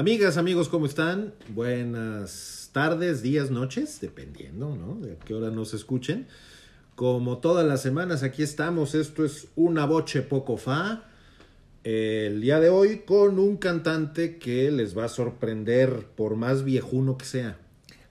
Amigas, amigos, ¿cómo están? Buenas tardes, días, noches, dependiendo, ¿no? De a qué hora nos escuchen. Como todas las semanas, aquí estamos. Esto es Una Boche Poco Fa. El día de hoy con un cantante que les va a sorprender por más viejuno que sea.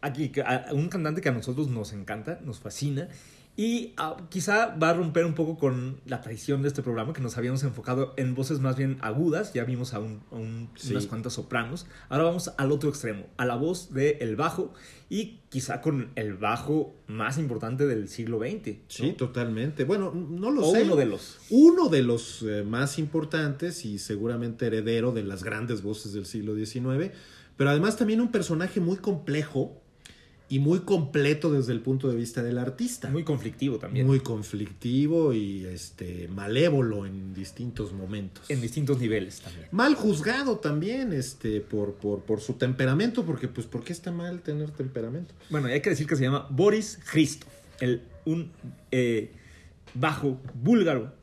Aquí, un cantante que a nosotros nos encanta, nos fascina. Y ah, quizá va a romper un poco con la tradición de este programa, que nos habíamos enfocado en voces más bien agudas. Ya vimos a, un- a un- Sí. unas cuantas sopranos. Ahora vamos al otro extremo, a la voz del bajo. Y quizá con el bajo más importante del siglo XX. ¿no? Sí, totalmente. Bueno, no lo O sé. uno de los. Uno de los eh, más importantes y seguramente heredero de las grandes voces del siglo XIX, pero además también un personaje muy complejo y muy completo desde el punto de vista del artista. Muy conflictivo también. Muy conflictivo y este malévolo en distintos momentos. En distintos niveles también. Mal juzgado también este por, por, por su temperamento, porque pues ¿por qué está mal tener temperamento? Bueno, hay que decir que se llama Boris Christoph, el, un eh, bajo búlgaro.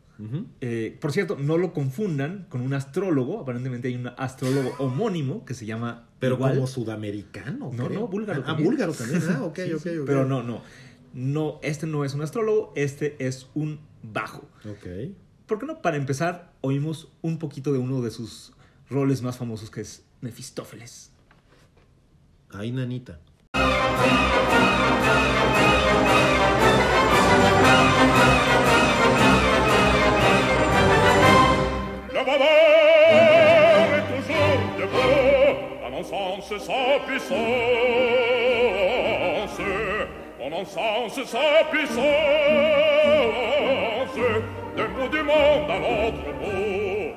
Eh, por cierto, no lo confundan con un astrólogo. Aparentemente hay un astrólogo homónimo que se llama. Pero igual. como sudamericano. No, creo. no, búlgaro Ah, también. búlgaro también. Ah, ok, Sí, ok, sí, ok. Pero no, no. No, este no es un astrólogo, este es un bajo. Ok. ¿Por qué no? Para empezar, oímos un poquito de uno de sus roles más famosos que es Mefistófeles. Ay, nanita. Sens sa puissance. En mon sens sa puissance, d'un bout du monde à l'autre bout.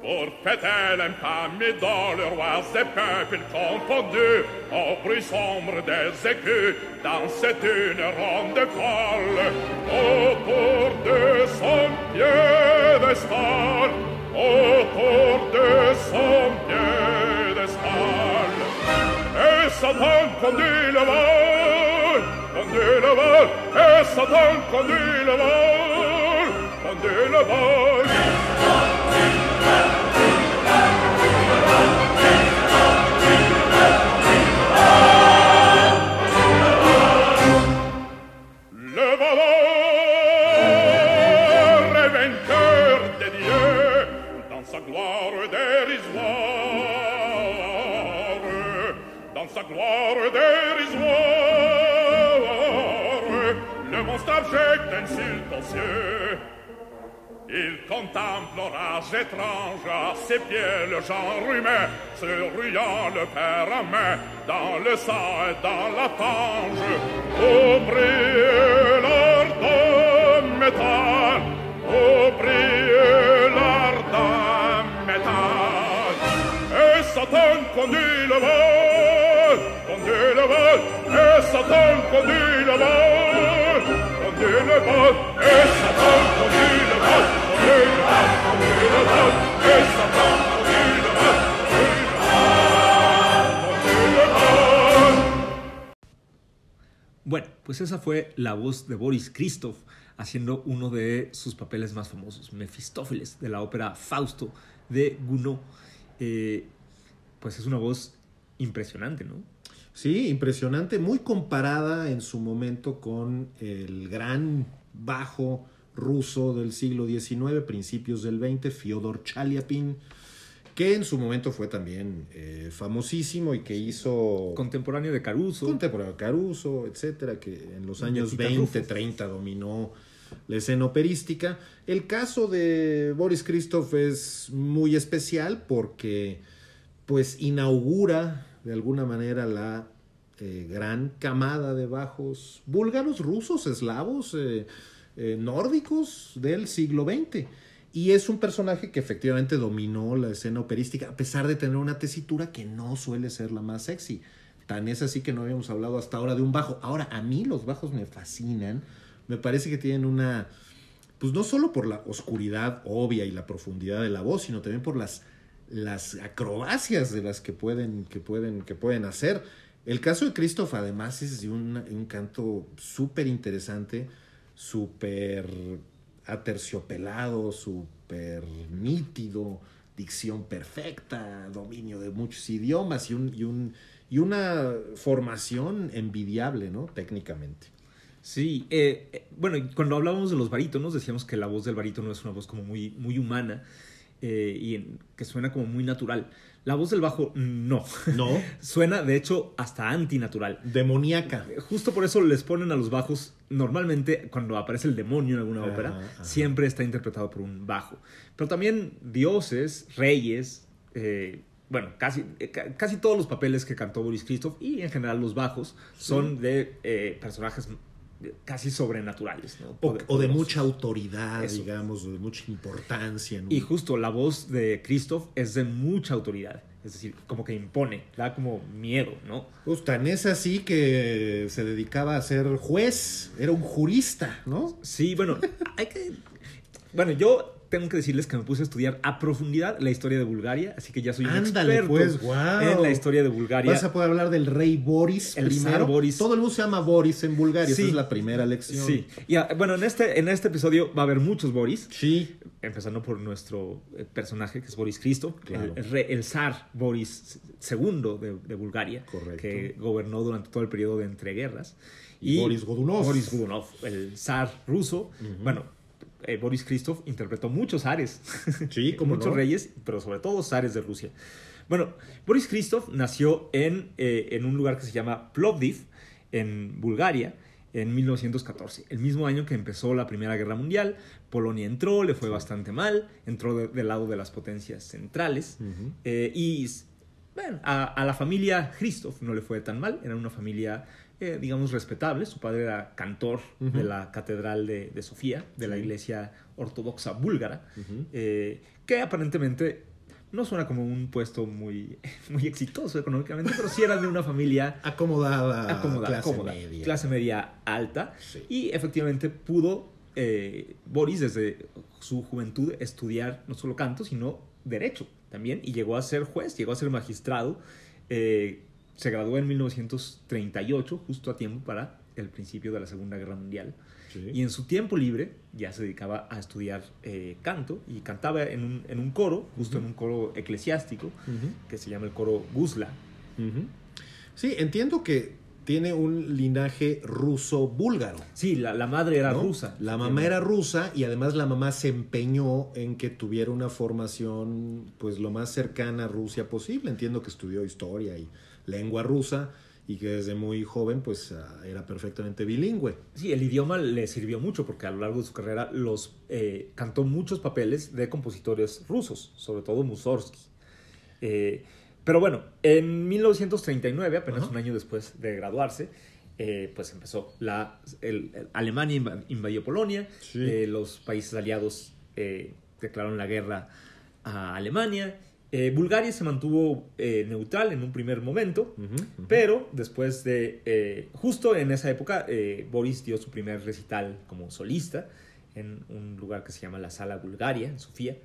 Pour fêter l'infamie dans le roi des peuples confondus, au bruit sombre des écus, dansait une ronde folle autour de son piédestal, autour de son Satan conduit le vol, conduit le vol, et Satan conduit le vol, conduit le vol. Le gloire dérisoire. Le monstre abject insulte aux. Il contemple l'orage étrange à ses pieds, le genre humain, se ruant le père à main, dans le sang et dans la fange. Au brille l'ardent métal, au brille l'ardent métal. Et Satan conduit le vol, Bueno, pues esa fue la voz de Boris Christoph haciendo uno de sus papeles más famosos, Mefistófeles, de la ópera Fausto de Gounod. Eh, pues es una voz impresionante, ¿no? Sí, impresionante, muy comparada en su momento con el gran bajo ruso del siglo XIX, principios del XX, Fyodor Chaliapin, que en su momento fue también eh, famosísimo y que hizo Contemporáneo de Caruso. contemporáneo Caruso, etcétera, que en los De años Tita 20, Rufo. 30 dominó la escena operística. El caso de Boris Christoph es muy especial porque pues inaugura de alguna manera la eh, gran camada de bajos búlgaros, rusos, eslavos, eh, eh, nórdicos del siglo XX. Y es un personaje que efectivamente dominó la escena operística, a pesar de tener una tesitura que no suele ser la más sexy. Tan es así que no habíamos hablado hasta ahora de un bajo. Ahora, a mí los bajos me fascinan. Me parece que tienen una. Pues no solo por la oscuridad obvia y la profundidad de la voz, sino también por las, las acrobacias de las que pueden, que pueden, que pueden hacer. El caso de Christoph además es de un, un canto súper interesante, súper aterciopelado, súper nítido, dicción perfecta, dominio de muchos idiomas y, un, y, un, y una formación envidiable, ¿no? Técnicamente. Sí, eh, eh, bueno, cuando hablábamos de los barítonos, decíamos que la voz del barítono es una voz como muy, muy humana eh, y en, que suena como muy natural. La voz del bajo, no. No. suena, de hecho, hasta antinatural. Demoníaca. Justo por eso les ponen a los bajos, normalmente cuando aparece el demonio en alguna Ajá, ópera, ajá. siempre está interpretado por un bajo. Pero también dioses, reyes, eh, bueno, casi, eh, ca- casi todos los papeles que cantó Boris Christoph y en general los bajos son de eh, personajes casi sobrenaturales. ¿no? O, de mucha autoridad, Eso. digamos, de mucha importancia. ¿no? Y justo la voz de Christoph es de mucha autoridad. Es decir, como que impone, da como miedo, ¿no? Pues tan es así que se dedicaba a ser juez, era un jurista, ¿no? Sí, bueno, hay que. Bueno, yo tengo que decirles que me puse a estudiar a profundidad la historia de Bulgaria, así que ya soy un Ándale, experto pues, en la historia de Bulgaria. Vas a poder hablar del rey Boris El primero. zar Boris. Todo el mundo se llama Boris en Bulgaria, Sí. esa es la primera lección. Sí, y ah, bueno, en este, en este episodio va a haber muchos Boris, Sí, empezando por nuestro eh, personaje que es Boris Christoph, Claro. el, el re- el zar Boris II de, de Bulgaria, Correcto. que gobernó durante todo el periodo de entreguerras. Y Boris Godunov. Boris Godunov, el zar ruso. Bueno, eh, Boris Christoph interpretó muchos zares. Sí, muchos no. reyes, pero sobre todo zares de Rusia. Bueno, Boris Christoph nació en, eh, en un lugar que se llama Plovdiv, en Bulgaria, en 1914. El mismo año que empezó la Primera Guerra Mundial, Polonia entró, le fue bastante mal, entró de- del lado de las potencias centrales. Eh, y bueno, a, a la familia Christoph no le fue tan mal, era una familia, eh, digamos, respetable. Su padre era cantor Ujú. de la Catedral de, de Sofía, de la iglesia ortodoxa búlgara, Ujú. eh, que aparentemente no suena como un puesto muy, muy exitoso económicamente, pero sí era de una familia acomodada, acomodada, clase cómoda, media. clase media alta, Sí. y efectivamente pudo eh, Boris desde su juventud estudiar no solo canto, sino derecho también, y llegó a ser juez, llegó a ser magistrado, eh, se graduó en 1938, justo a tiempo para el principio de la Segunda Guerra Mundial. Sí. Y en su tiempo libre ya se dedicaba a estudiar eh, canto y cantaba en un, en un coro, justo en un coro eclesiástico, Ujú. que se llama el coro Guzla. Ujú. Sí, entiendo que tiene un linaje ruso-búlgaro. Sí, la, la madre era ¿no? rusa. La mamá era rusa y además la mamá se empeñó en que tuviera una formación pues lo más cercana a Rusia posible. Entiendo que estudió historia y lengua rusa y que desde muy joven pues ah, era perfectamente bilingüe. Sí, el idioma le sirvió mucho porque a lo largo de su carrera los eh, cantó muchos papeles de compositores rusos, sobre todo Mussorgsky. Eh, pero bueno, en 1939, apenas Ajá. un año después de graduarse, eh, pues empezó la el- el- Alemania inv- invadió Polonia, Sí. eh, los países aliados declararon la guerra a Alemania. Eh, Bulgaria se mantuvo eh, neutral en un primer momento, pero después de, eh, justo en esa época, Boris dio su primer recital como solista en un lugar que se llama la Sala Bulgaria, en Sofía.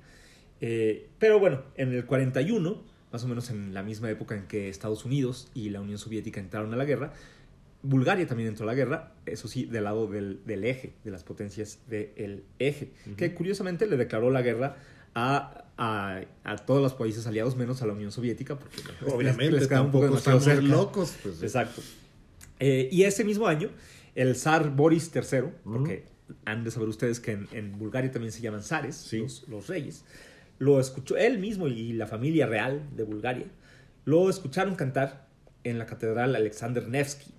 Pero bueno, en el 41, más o menos en la misma época en que Estados Unidos y la Unión Soviética entraron a la guerra, Bulgaria también entró a la guerra, eso sí, del lado del, del eje, de las potencias del eje, que curiosamente le declaró la guerra a, a, a todos los países aliados, menos a la Unión Soviética, porque Obviamente les queda un poco tampoco estamos cerca. locos. Pues, Exacto. Eh, y ese mismo año, el zar Boris III, porque han de saber ustedes que en, en Bulgaria también se llaman zares, Sí. los, los reyes, lo escuchó él mismo y la familia real de Bulgaria, lo escucharon cantar en la catedral Alexander Nevsky.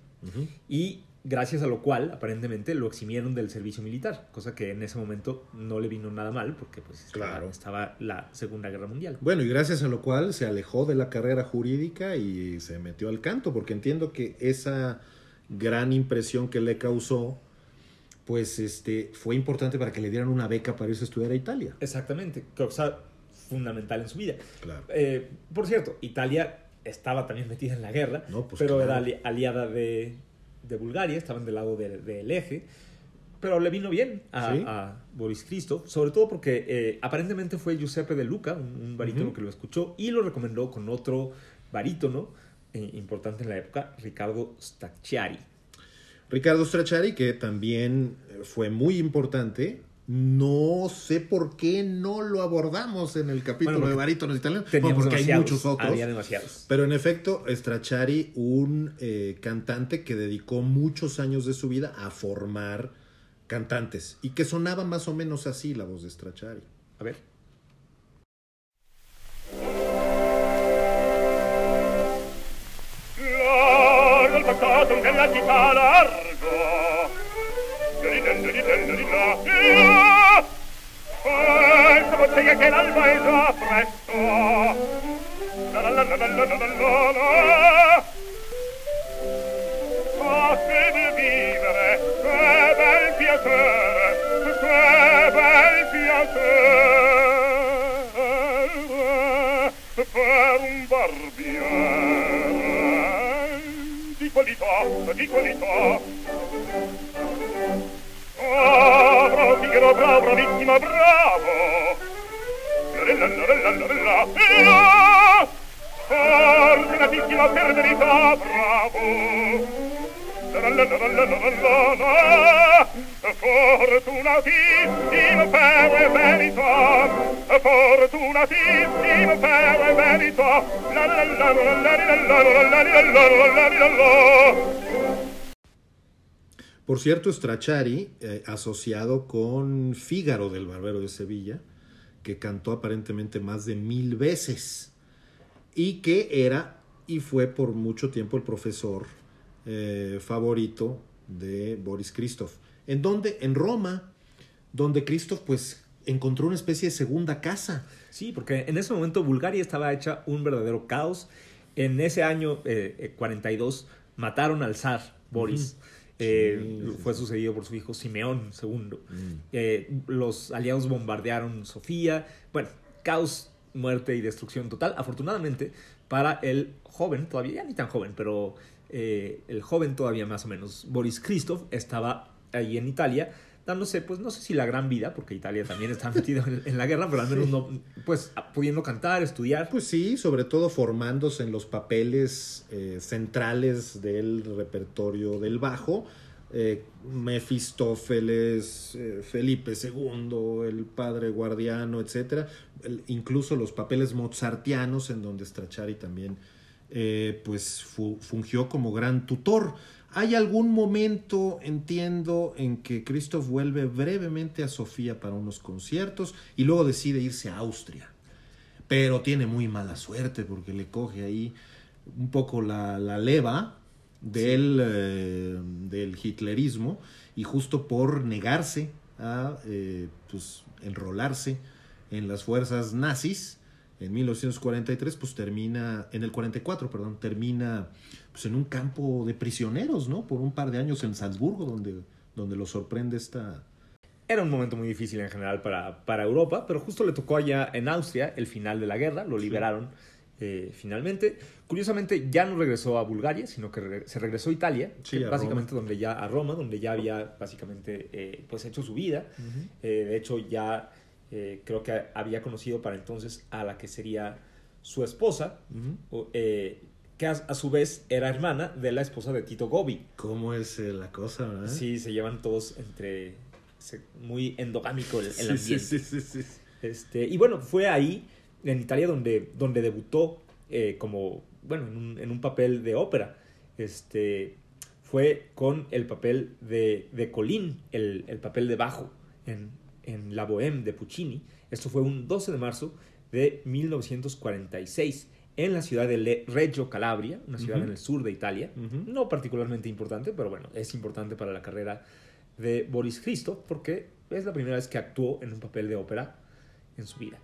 Y gracias a lo cual, aparentemente, lo eximieron del servicio militar, cosa que en ese momento no le vino nada mal, porque pues estaba, Claro. estaba la Segunda Guerra Mundial. Bueno, y gracias a lo cual se alejó de la carrera jurídica y se metió al canto, porque entiendo que esa gran impresión que le causó, pues este, fue importante para que le dieran una beca para irse a estudiar a Italia. Exactamente, cosa fundamental en su vida. Claro. Eh, por cierto, Italia estaba también metida en la guerra, No, pues pero claro. era ali- aliada de, de Bulgaria, estaban del lado de- del eje. pero le vino bien a, Sí. a Boris Christoph, sobre todo porque eh, aparentemente fue Giuseppe De Luca, un, un barítono que lo escuchó y lo recomendó con otro barítono eh, importante en la época, Ricardo Stacciari. Ricardo Stracciari, que también fue muy importante. No sé por qué no lo abordamos en el capítulo Bueno, de barítonos italianos. Bueno, porque hay demasiados, muchos otros. Había demasiados. Pero en efecto, Stracciari, un eh, cantante que dedicó muchos años de su vida a formar cantantes y que sonaba más o menos así la voz de Stracciari. A ver. qualche bottega che l'alba è già presto la la la la la la la la la fatevi vivere che bel piacere che bel piacere per un barbiere di qualità di qualità Bravo, figaro, bravo, bravissima, bravo! Lorella, lorella, lorella, ella! Fortunatissima per verità, bravo! Lorella, lorella, lorella, Fortunatissima per verità, fortunatissima per verità, la la la la la la la la la la la la la la Por cierto, Stracciari, eh, asociado con Fígaro del Barbero de Sevilla, que cantó aparentemente más de mil veces y que era y fue por mucho tiempo el profesor eh, favorito de Boris Christoph. ¿En dónde? En Roma, donde Christoph pues encontró una especie de segunda casa. Sí, porque en ese momento Bulgaria estaba hecha un verdadero caos. En ese año eh, eh, 42 mataron al zar Boris. Eh, Sí, sí, fue sucedido por su hijo Simeón II. Mm. Eh, los aliados bombardearon Sofía. Bueno, caos, muerte y destrucción total. Afortunadamente, para el joven, todavía ya ni tan joven, pero eh, el joven todavía más o menos, Boris Christoph, estaba ahí en Italia dándose, pues no sé si la gran vida, porque Italia también está metido en, en la guerra, pero al menos no, pues pudiendo cantar, estudiar. Pues sí, sobre todo formándose en los papeles eh, centrales del repertorio del bajo. Eh, Mefistófeles, eh, Felipe II, el padre guardiano, etc. incluso los papeles mozartianos, en donde Stracciari también eh, pues fu- fungió como gran tutor. Hay algún momento, entiendo, en que Christoph vuelve brevemente a Sofía para unos conciertos y luego decide irse a Austria pero tiene muy mala suerte porque le coge ahí un poco la, la leva del, eh, del hitlerismo y justo por negarse a eh, pues, enrolarse en las fuerzas nazis en 1943 pues termina en el 44 perdón termina pues en un campo de prisioneros no por un par de años en Salzburgo donde donde lo sorprende esta Era un momento muy difícil en general para, para Europa, pero justo le tocó allá en Austria el final de la guerra, lo liberaron eh, finalmente. Curiosamente ya no regresó a Bulgaria, sino que re- se regresó a Italia, Sí, que a básicamente donde ya a Roma, donde ya había básicamente eh, pues hecho su vida. Eh, de hecho ya eh, creo que había conocido para entonces a la que sería su esposa, eh, que a, a su vez era hermana de la esposa de Tito Gobi. cómo es eh, la cosa ¿verdad? Sí, se llevan todos entre se- muy endogámico el, el Sí, sí, ambiente. sí, sí, sí. Este, y bueno, fue ahí, en Italia, donde, donde debutó como, bueno, en un, en un papel de ópera. Este, fue con el papel de, de Colín, el, el papel de bajo en, en La Bohème de Puccini. Esto fue un 12 de marzo de 1946 en la ciudad de Reggio Calabria, una ciudad en el sur de Italia. No particularmente importante, pero bueno, es importante para la carrera de Boris Christoph porque es la primera vez que actuó en un papel de ópera en su vida.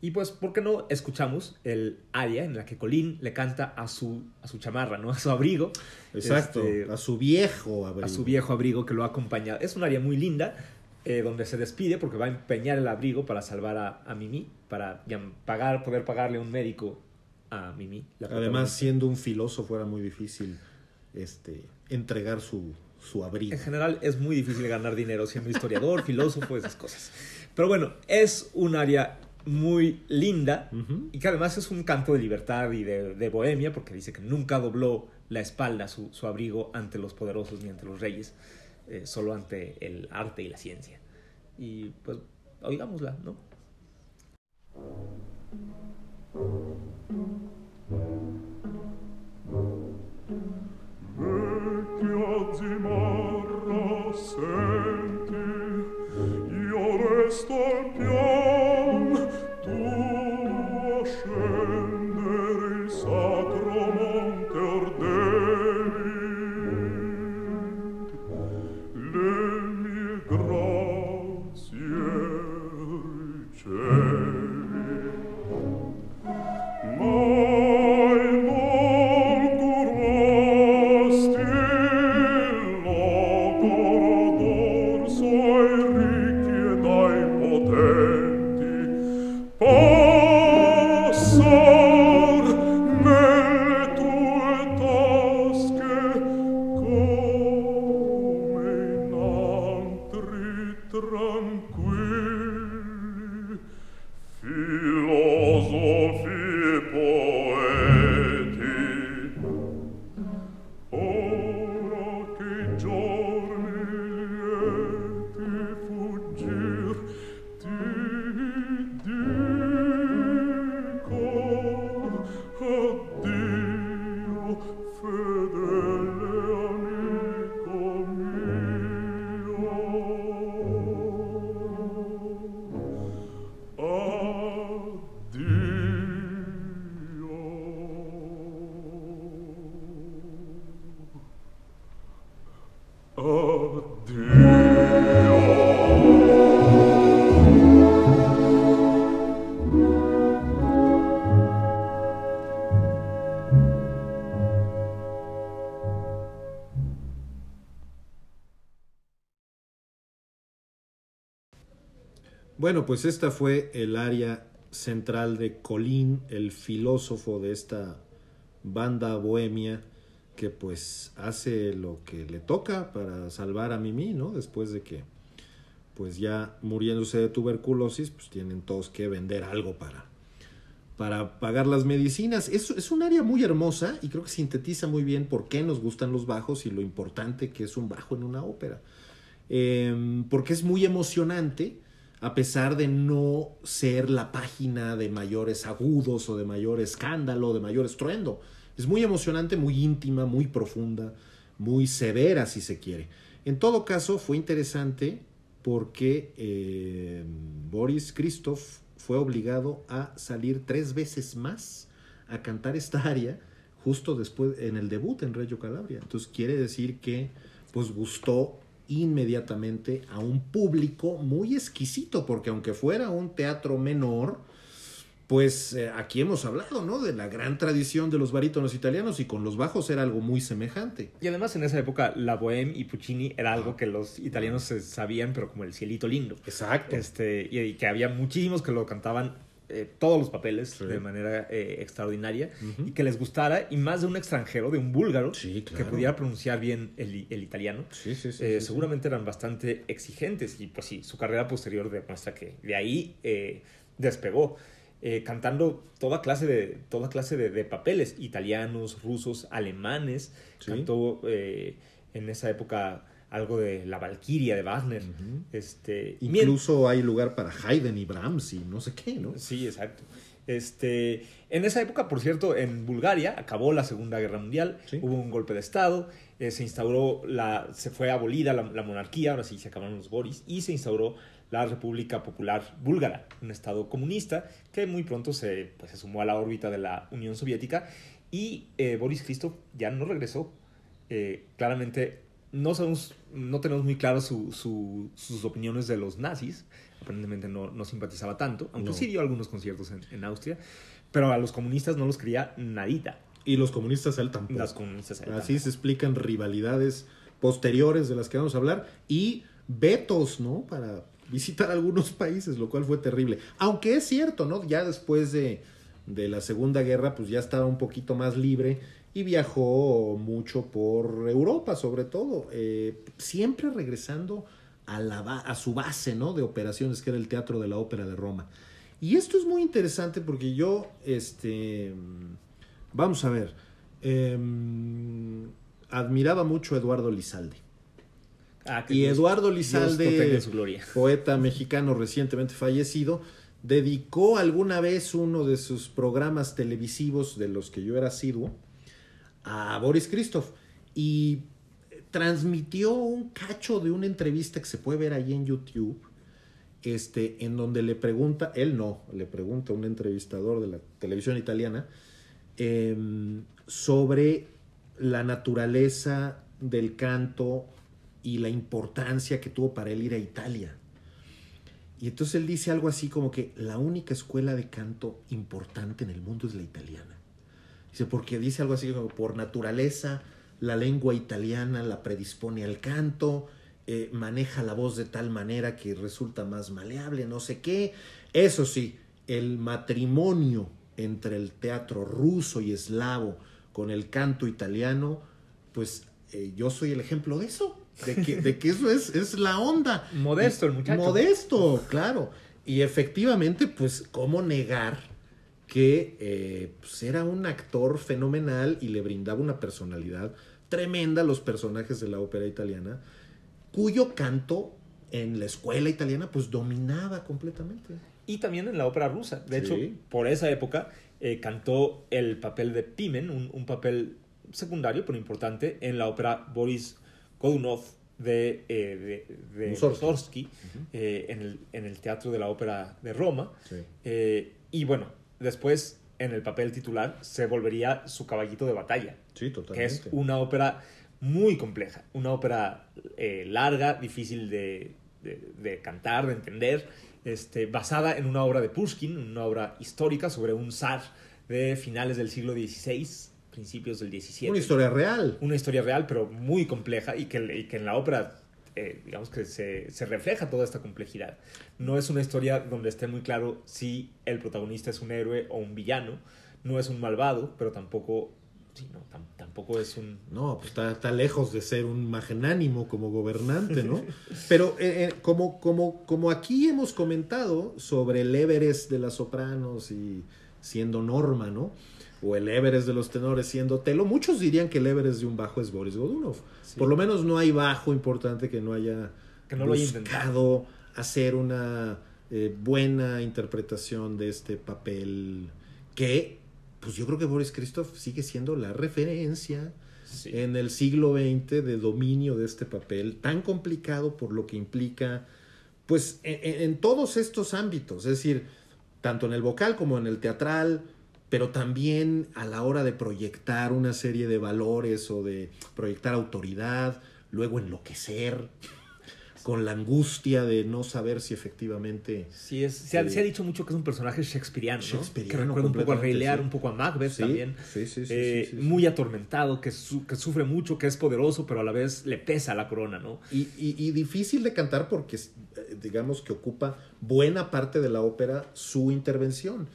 Y pues, ¿por qué no escuchamos el aria en la que Colín le canta a su, a su chamarra, ¿no? A su abrigo. Exacto, Este, a su viejo abrigo. a su viejo abrigo que lo ha acompañado. Es un área muy linda eh, donde se despide porque va a empeñar el abrigo para salvar a, a Mimi, para ya, pagar, poder pagarle un médico a Mimi. la Además, siendo un filósofo era muy difícil este, entregar su, su abrigo. En general es muy difícil ganar dinero siendo historiador, filósofo, esas cosas. Pero bueno, es un área muy linda y que además es un canto de libertad y de, de bohemia porque dice que nunca dobló la espalda su, su abrigo ante los poderosos ni ante los reyes, eh, solo ante el arte y la ciencia. Y pues oigámosla, ¿no? Pues esta fue el área central de Colín, el filósofo de esta banda bohemia que pues hace lo que le toca para salvar a Mimi, ¿no? Después de que pues ya muriéndose de tuberculosis, pues tienen todos que vender algo para para pagar las medicinas. Es, es un área muy hermosa y creo que sintetiza muy bien por qué nos gustan los bajos y lo importante que es un bajo en una ópera. Eh, porque es muy emocionante, a pesar de no ser la página de mayores agudos o de mayor escándalo, de mayor estruendo. Es muy emocionante, muy íntima, muy profunda, muy severa si se quiere. En todo caso, fue interesante porque eh, Boris Christoph fue obligado a salir tres veces más a cantar esta área justo después en el debut en Reggio Calabria. Entonces quiere decir que pues gustó inmediatamente a un público muy exquisito, porque aunque fuera un teatro menor, pues eh, aquí hemos hablado, ¿no? De la gran tradición de los barítonos italianos y con los bajos era algo muy semejante. Y además en esa época la bohème y Puccini era algo que los italianos se sabían, pero como el cielito lindo. Exacto. Este, y, y que había muchísimos que lo cantaban eh, todos los papeles Sí. de manera eh, extraordinaria y que les gustara, y más de un extranjero, de un búlgaro, Sí, que pudiera pronunciar bien el, el italiano. Sí. Eh, seguramente eran bastante exigentes y pues sí, su carrera posterior demuestra que de ahí despegó, cantando toda clase de, toda clase de, de papeles, italianos, rusos, alemanes, cantó en esa época algo de La Valquiria de Wagner. Este, Incluso hay lugar para Haydn y Brahms y no sé qué, ¿no? Sí, exacto. Este, en esa época, por cierto, en Bulgaria acabó la Segunda Guerra Mundial, Sí. hubo un golpe de Estado, eh, se instauró, la, se fue abolida la, la monarquía, ahora sí se acabaron los Boris, y se instauró la República Popular Búlgara, un estado comunista que muy pronto se, pues, se sumó a la órbita de la Unión Soviética y eh, Boris Christoph ya no regresó. Eh, claramente no, sabemos, no tenemos muy claras su- su- sus opiniones de los nazis, aparentemente no, no simpatizaba tanto, aunque No. sí dio algunos conciertos en, en Austria, pero a los comunistas no los quería nadita. Y los comunistas a él tampoco. Las comunistas a él Así se explican rivalidades posteriores de las que vamos a hablar y vetos, ¿no? Para visitar algunos países, lo cual fue terrible. Aunque es cierto, ¿no? Ya después de de la Segunda Guerra, pues ya estaba un poquito más libre y viajó mucho por Europa, sobre todo, eh, siempre regresando a, la, a su base ¿no? de operaciones, que era el Teatro de la Ópera de Roma. Y esto es muy interesante porque yo, este, vamos a ver, em, admiraba mucho a Eduardo Lizalde. Ah, Y Dios- Eduardo Lizalde, poeta mexicano recientemente fallecido, dedicó alguna vez uno de sus programas televisivos de los que yo era asiduo a Boris Christoph y transmitió un cacho de una entrevista que se puede ver ahí en YouTube, este, en donde le pregunta, él no, le pregunta a un entrevistador de la televisión italiana em, sobre la naturaleza del canto y la importancia que tuvo para él ir a Italia. Y entonces él dice algo así como que la única escuela de canto importante en el mundo es la italiana. Dice, porque dice algo así como por naturaleza la lengua italiana la predispone al canto, eh, maneja la voz de tal manera que resulta más maleable, no sé qué. Eso sí, el matrimonio entre el teatro ruso y eslavo con el canto italiano, pues eh, yo soy el ejemplo de eso, de que, de que eso es, es la onda. Modesto el muchacho. Modesto, claro. Y efectivamente, pues, ¿cómo negar que eh, pues, era un actor fenomenal y le brindaba una personalidad tremenda a los personajes de la ópera italiana, cuyo canto en la escuela italiana pues dominaba completamente. Y también en la ópera rusa. De Sí. hecho, por esa época eh, cantó el papel de Pimen, un, un papel secundario pero importante, en la ópera Boris Godunov de, eh, de, de Mussorgsky. Eh, en, el, en el Teatro de la Ópera de Roma. Sí. Y bueno, después en el papel titular se volvería su caballito de batalla, Sí, que totalmente. es una ópera muy compleja, una ópera eh, larga, difícil de, de- de cantar, de entender, este, basada en una obra de Pushkin, una obra histórica sobre un zar de finales del siglo XVI, principios del XVII. Una historia real. Una historia real, pero muy compleja y que, y que en la ópera, eh, digamos que se, se refleja toda esta complejidad. No es una historia donde esté muy claro si el protagonista es un héroe o un villano. No es un malvado, pero tampoco, sí, no, tam- tampoco es un... No, pues está, está lejos de ser un magnánimo como gobernante, ¿no? Pero eh, eh, como, como, como aquí hemos comentado sobre el Everest de las sopranos y siendo Norma, ¿no? O el Everest de los tenores siendo Telo, muchos dirían que el Everest de un bajo es Boris Godunov. Sí. Por lo menos no hay bajo importante que no haya Que no buscado hacer una eh, buena interpretación de este papel que, pues yo creo que Boris Christoph sigue siendo la referencia Sí. en el siglo XX de dominio de este papel tan complicado por lo que implica, pues en, en- en todos estos ámbitos, es decir, tanto en el vocal como en el teatral, pero también a la hora de proyectar una serie de valores o de proyectar autoridad, luego enloquecer con la angustia de no saber si efectivamente... Sí, es, se, ha, Sí. se ha dicho mucho que es un personaje shakespeariano, ¿no? Shakespeariano que recuerda un poco a Rey completamente, Lear, sí. un poco a Macbeth Sí, también. sí, sí, sí, Eh, sí. Muy atormentado, que, su- que sufre mucho, que es poderoso, pero a la vez le pesa la corona, ¿no? Y, y- y difícil de cantar porque, eh, digamos, que ocupa buena parte de la ópera su intervención.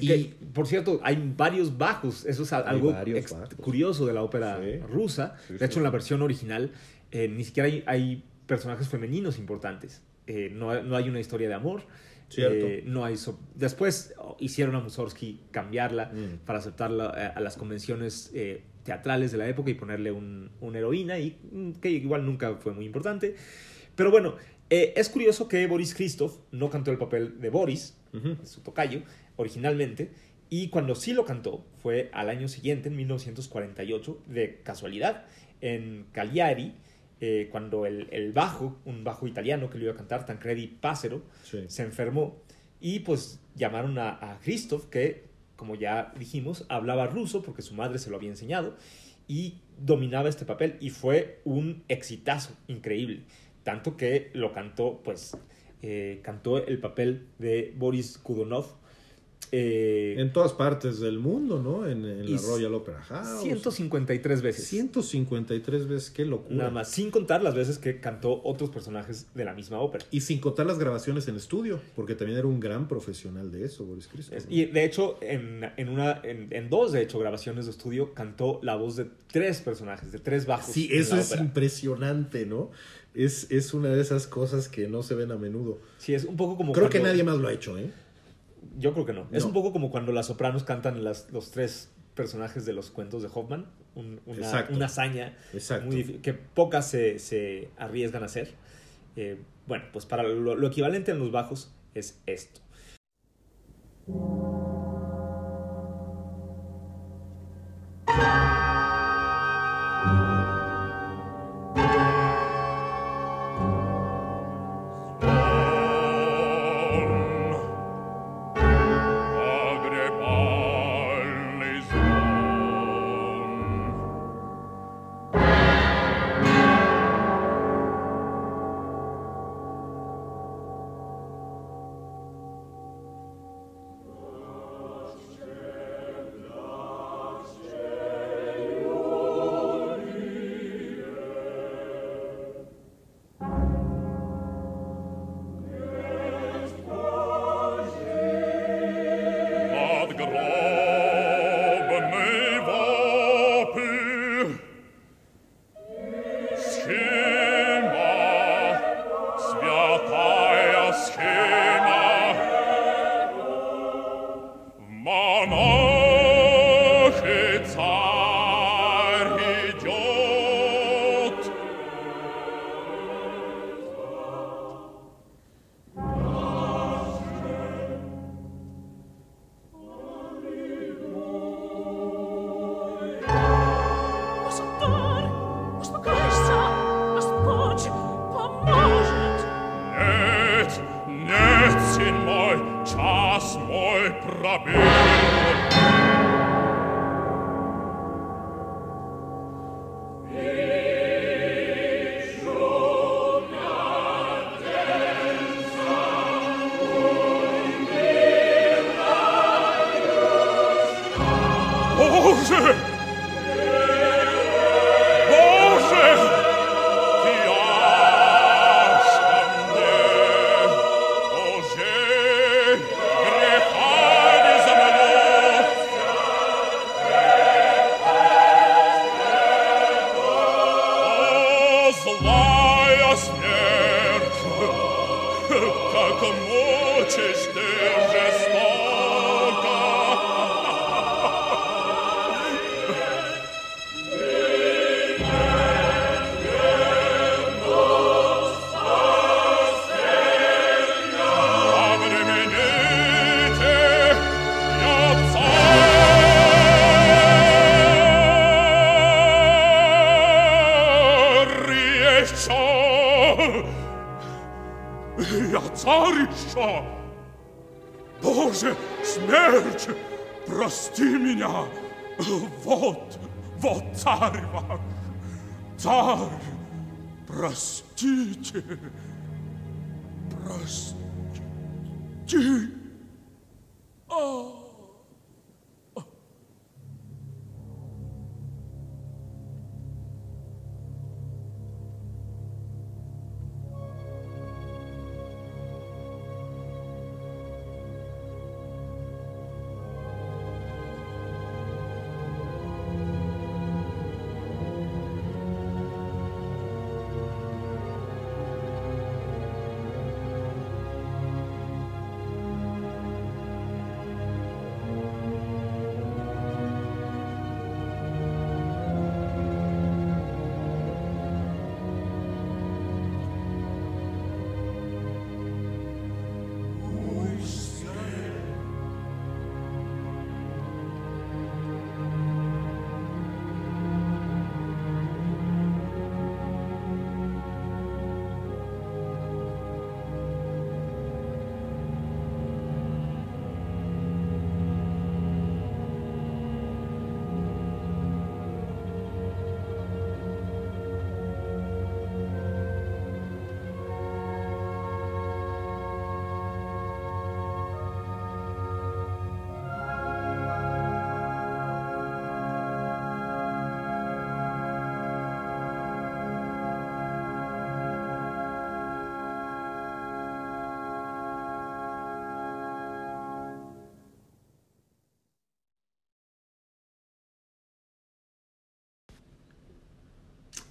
Y Que, por cierto, hay varios bajos. Eso es algo ex- curioso de la ópera Sí. rusa. Sí, de sí. hecho, en la versión original eh, ni siquiera hay, hay personajes femeninos importantes. Eh, no, hay- no hay una historia de amor. Cierto. Eh, no hay so- Después oh, hicieron a Mussorgsky cambiarla Mm. para aceptarla a las convenciones teatrales de la época y ponerle un, una heroína, y mm, que igual nunca fue muy importante. Pero bueno, es curioso que Boris Christoph no cantó el papel de Boris, su tocayo, originalmente, y cuando sí lo cantó fue al año siguiente, en 1948, de casualidad, en Cagliari, eh, cuando el, el bajo, un bajo italiano que lo iba a cantar, Tancredi Passero, Sí. se enfermó y pues llamaron a, a Christoph, que como ya dijimos, hablaba ruso porque su madre se lo había enseñado y dominaba este papel y fue un exitazo increíble, tanto que lo cantó, pues, eh, cantó el papel de Boris Kudonov eh, En todas partes del mundo, ¿no? En, la Royal Opera House. 153 veces. 153 veces, qué locura. Nada más, sin contar las veces que cantó otros personajes de la misma ópera. Y sin contar las grabaciones en estudio, porque también era un gran profesional de eso, Boris Christoph. Y de hecho, en, en una, en, en dos, de hecho, grabaciones de estudio, cantó la voz de tres personajes, de tres bajos. Sí, eso es ópera. impresionante, ¿no? Es, es una de esas cosas que no se ven a menudo. Sí, es un poco como. Creo que nadie más lo ha hecho, ¿eh? Yo creo que no. Es un poco como cuando las sopranos cantan las, los tres personajes de los cuentos de Hoffman. Un- una, Exacto. una hazaña Exacto. muy difí- que pocas se, se arriesgan a hacer. Eh, bueno, pues para lo, lo equivalente en los bajos es esto.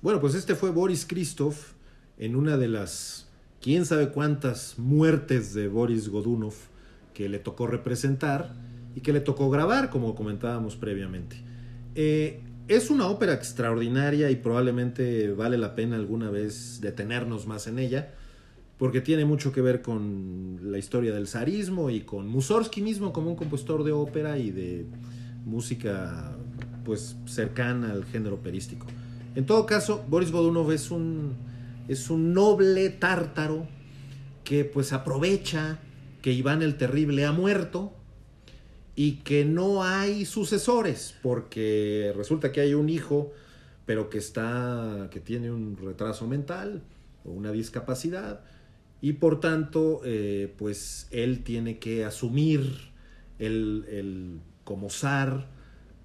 Bueno, pues este fue Boris Christoph en una de las quién sabe cuántas muertes de Boris Godunov que le tocó representar y que le tocó grabar, como comentábamos previamente. Eh, es una ópera extraordinaria y probablemente vale la pena alguna vez detenernos más en ella, porque tiene mucho que ver con la historia del zarismo y con Mussorgsky mismo como un compositor de ópera y de música pues cercana al género operístico. En todo caso, Boris Godunov es un, es un noble tártaro que pues aprovecha que Iván el Terrible ha muerto y que no hay sucesores, porque resulta que hay un hijo, pero que está, que tiene un retraso mental o una discapacidad, y por tanto, eh, pues él tiene que asumir el, el como zar,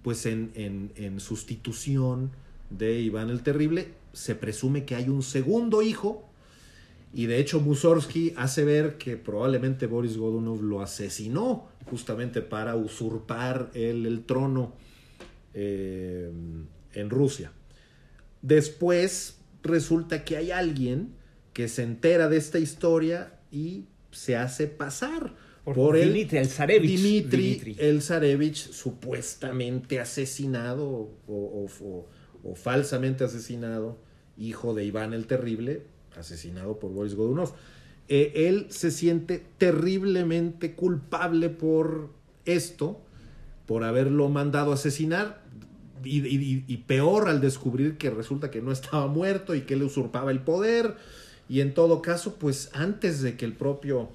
pues en, en, en sustitución de Iván el Terrible, se presume que hay un segundo hijo, y de hecho Mussorgsky hace ver que probablemente Boris Godunov lo asesinó justamente para usurpar el, el trono eh, en Rusia. Después resulta que hay alguien que se entera de esta historia y se hace pasar Por por, el Dimitri, el zarevich. Dimitri, Dimitri. el zarevich supuestamente asesinado o, o- o- o falsamente asesinado, hijo de Iván el Terrible, asesinado por Boris Godunov. Eh, él se siente terriblemente culpable por esto, por haberlo mandado a asesinar, y, peor al descubrir que resulta que no estaba muerto y que le usurpaba el poder. Y en todo caso, pues antes de que el propio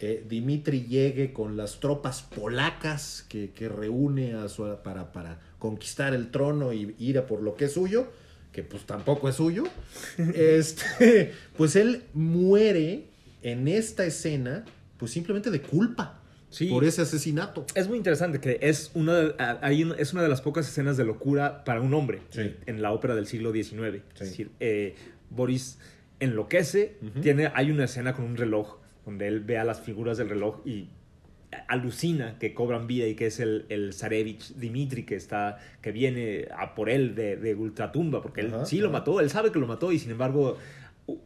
eh, Dimitri llegue con las tropas polacas que, que reúne a su- para, para conquistar el trono y ir a por lo que es suyo, que pues tampoco es suyo, este, pues él muere en esta escena, pues simplemente de culpa Sí. por ese asesinato. Es muy interesante que es una, de, hay es una de las pocas escenas de locura para un hombre Sí. en la ópera del siglo XIX. Sí. Es decir, eh, Boris enloquece, tiene, hay una escena con un reloj donde él ve a las figuras del reloj y alucina que cobran vida y que es el, el Zarevich Dimitri que está que viene a por él de, de ultratumba porque él Ajá, sí lo mató él sabe que lo mató y sin embargo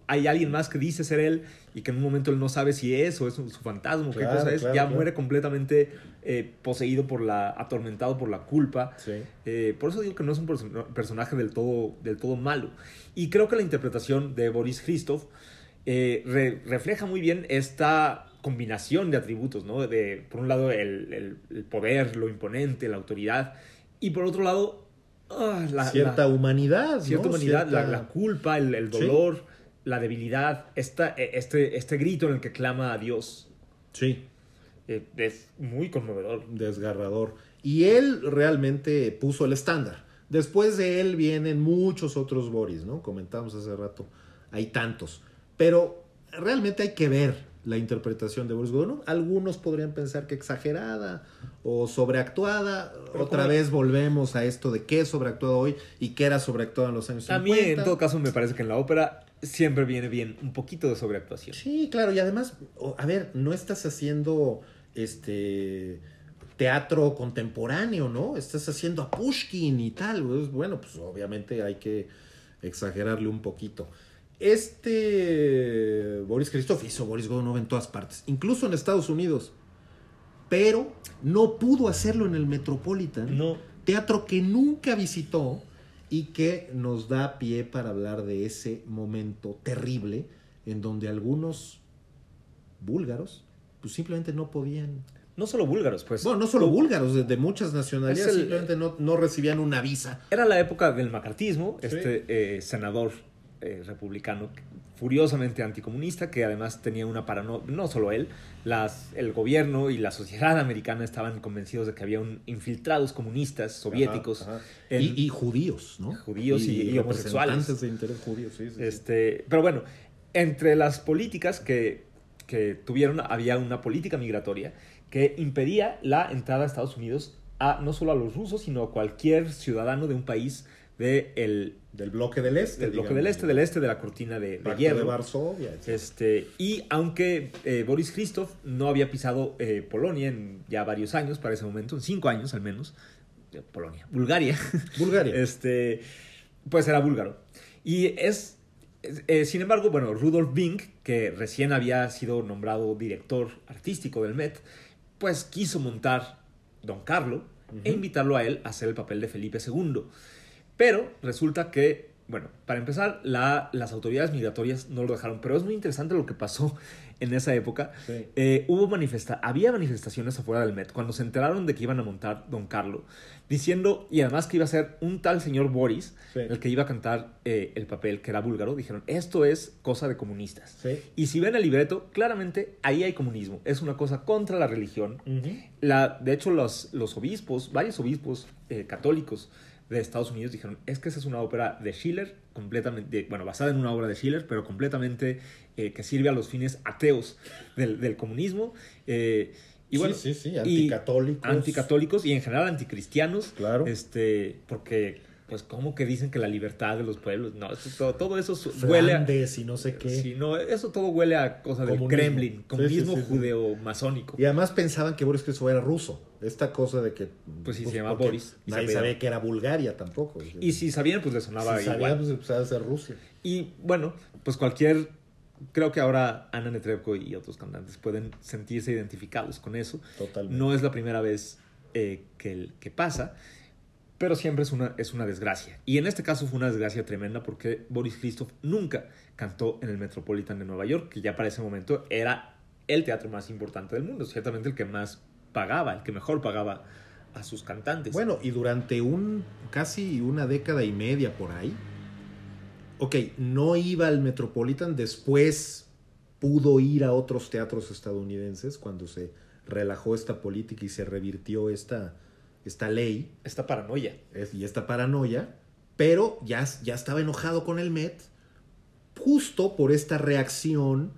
hay alguien más que dice ser él y que en un momento él no sabe si es o es su, fantasma o qué Claro, cosa es claro, ya claro. muere completamente eh, poseído por la atormentado por la culpa Sí. eh, por eso digo que no es un perso- personaje del todo, del todo malo. Y creo que la interpretación de Boris Christoph eh, re- refleja muy bien esta combinación de atributos, ¿no? De, por un lado, el, el- el poder, lo imponente, la autoridad, y por otro lado, ah, la, cierta la- humanidad. ¿no? cierta humanidad, la, Cierta- la culpa, el, el Sí. dolor, la debilidad, esta, este, este grito en el que clama a Dios. Sí. eh, es muy conmovedor. desgarrador. Y él realmente puso el estándar. Después de él vienen muchos otros Boris, ¿no? Comentábamos hace rato. Hay tantos. Pero realmente hay que ver la interpretación de Boris Godunov. Algunos podrían pensar que exagerada o sobreactuada. Pero Otra vez volvemos a esto de qué es sobreactuado hoy y qué era sobreactuado en los años A mí, 50. en todo caso, me parece que en la ópera siempre viene bien un poquito de sobreactuación. Sí, claro, y además, a ver, no estás haciendo este teatro contemporáneo, ¿no? Estás haciendo a Pushkin y tal. pues, Bueno, pues obviamente hay que exagerarle un poquito. Este Boris Christoph hizo Boris Godunov en todas partes, incluso en Estados Unidos, pero no pudo hacerlo en el Metropolitan No. teatro que nunca visitó y que nos da pie para hablar de ese momento terrible en donde algunos búlgaros pues simplemente no podían No solo búlgaros, pues. bueno no solo búlgaros de, de muchas nacionalidades el- simplemente no, no recibían una visa Era la época del macartismo, Sí. este eh, senador eh, republicano furiosamente anticomunista, que además tenía una paranoia, no solo él, las, el gobierno y la sociedad americana estaban convencidos de que había un, infiltrados comunistas soviéticos Ajá, ajá. en- y, y judíos no Judíos y- y homosexuales. representantes de interés judíos sí, sí, sí. Este, pero bueno, entre las políticas que, que tuvieron había una política migratoria que impedía la entrada a Estados Unidos a no solo a los rusos, sino a cualquier ciudadano de un país de el- del bloque del este del bloque digamos, del este, del este de la cortina de, de hierro. de Varsovia etc. Este, y aunque eh, Boris Christoph no había pisado eh, Polonia en ya varios años, para ese momento, en cinco años al menos, eh, Polonia, Bulgaria, Bulgaria este, pues era búlgaro. Y es, sin embargo, bueno, Rudolf Bing, que recién había sido nombrado director artístico del Met, pues quiso montar Don Carlo e invitarlo a él a hacer el papel de Felipe II. Pero resulta que, bueno, para empezar, la- las autoridades migratorias no lo dejaron, pero es muy interesante lo que pasó en esa época. Sí. Eh, hubo manifesta había manifestaciones afuera del Met cuando se enteraron de que iban a montar Don Carlo, diciendo, y además que iba a ser un tal señor Boris, Sí. el que iba a cantar eh, el papel, que era búlgaro, dijeron, esto es cosa de comunistas. Sí. Y si ven el libreto, claramente ahí hay comunismo. Es una cosa contra la religión. La, de hecho, los, los obispos, varios obispos eh, católicos de Estados Unidos dijeron, es que esa es una ópera de Schiller, completamente, bueno, basada en una obra de Schiller, pero completamente eh, que sirve a los fines ateos del, del comunismo. eh, y Sí, bueno, sí, sí, y anticatólicos. Anticatólicos y en general anticristianos. Claro. Este, porque, pues, como que dicen que la libertad de los pueblos, no, eso, todo, todo eso huele a... Y no sé qué. Sí, no, eso todo huele a cosa del. Kremlin, comunismo sí, sí, judeo-masónico. Y además pensaban que Boris Christoph era ruso. Esta cosa de que. Pues sí, se llama Boris, y Nadie sabía que era Bulgaria tampoco. Y si sabían, pues les sonaba si igual. pues ser Rusia. Y bueno, pues cualquier. Creo que ahora Ana Netrebko y otros cantantes pueden sentirse identificados con eso. Totalmente. No es la primera vez eh, que, que pasa, pero siempre es una, es una desgracia. Y en este caso fue una desgracia tremenda porque Boris Christoph nunca cantó en el Metropolitan de Nueva York, que ya para ese momento era el teatro más importante del mundo, ciertamente el que más pagaba, el que mejor pagaba a sus cantantes. Bueno, y durante un casi una década y media por ahí, ok, no iba al Metropolitan, después pudo ir a otros teatros estadounidenses cuando se relajó esta política y se revirtió esta, esta ley esta paranoia. es- y esta paranoia, pero ya, ya estaba enojado con el Met justo por esta reacción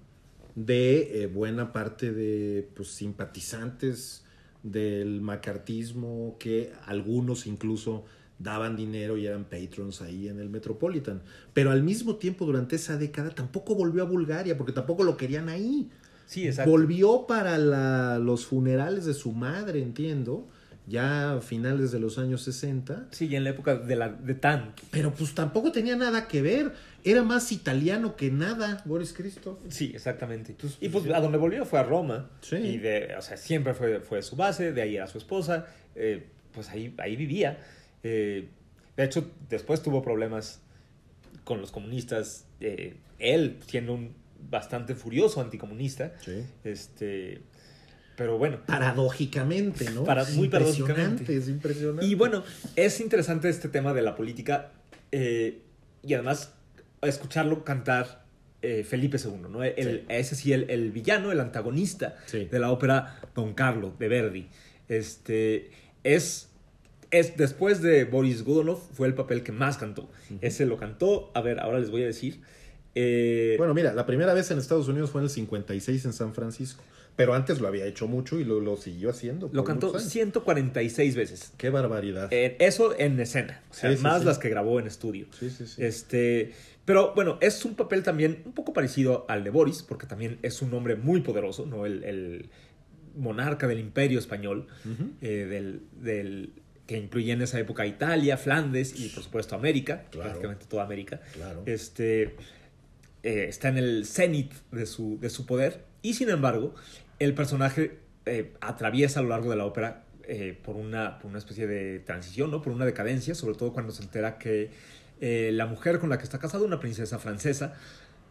de eh, buena parte de pues, simpatizantes del macartismo, que algunos incluso daban dinero y eran patrons ahí en el Metropolitan. Pero al mismo tiempo, durante esa década, tampoco volvió a Bulgaria, porque tampoco lo querían ahí. Sí, exacto. Volvió para la- los funerales de su madre, entiendo, ya a finales de los años 60. Sí, y en la época de, la, de Tan. Pero pues tampoco tenía nada que ver. Era más italiano que nada, Boris Cristo. Sí, exactamente. Entonces, y pues pues, a donde volvió fue a Roma. Sí. Y de, o sea, siempre fue, fue su base, de ahí era su esposa, eh, pues ahí, ahí vivía. Eh, de hecho, después tuvo problemas con los comunistas, eh, él siendo un bastante furioso anticomunista. Sí. Este, pero bueno, Paradójicamente, ¿no? Para- muy impresionante, paradójicamente. Es impresionante. Y bueno, es interesante este tema de la política eh, y además escucharlo cantar eh, Felipe II, ¿no? El, Sí. Ese sí, el, el villano, el antagonista Sí. de la ópera Don Carlo de Verdi. Este, es, es, después de Boris Godunov, fue el papel que más cantó. Ese lo cantó, a ver, ahora les voy a decir. Eh, Bueno, mira, la primera vez en Estados Unidos fue en el 56 en San Francisco. Pero antes lo había hecho mucho y lo, lo siguió haciendo. lo cantó muchos años. 146 veces. Qué barbaridad. Eh, eso en escena, o sea, Sí, más sí. las que grabó en estudio. sí, sí, sí. Este, pero bueno, es un papel también un poco parecido al de Boris, porque también es un hombre muy poderoso, ¿no? El, el monarca del imperio español, eh, del, del- que incluía en esa época Italia, Flandes y por supuesto América, Claro. prácticamente toda América. Claro. Este, eh, está en el cenit de su, de su poder y sin embargo el personaje eh, atraviesa a lo largo de la ópera eh, por, una, por una especie de transición, ¿no? por una decadencia, sobre todo cuando se entera que eh, la mujer con la que está casado, una princesa francesa,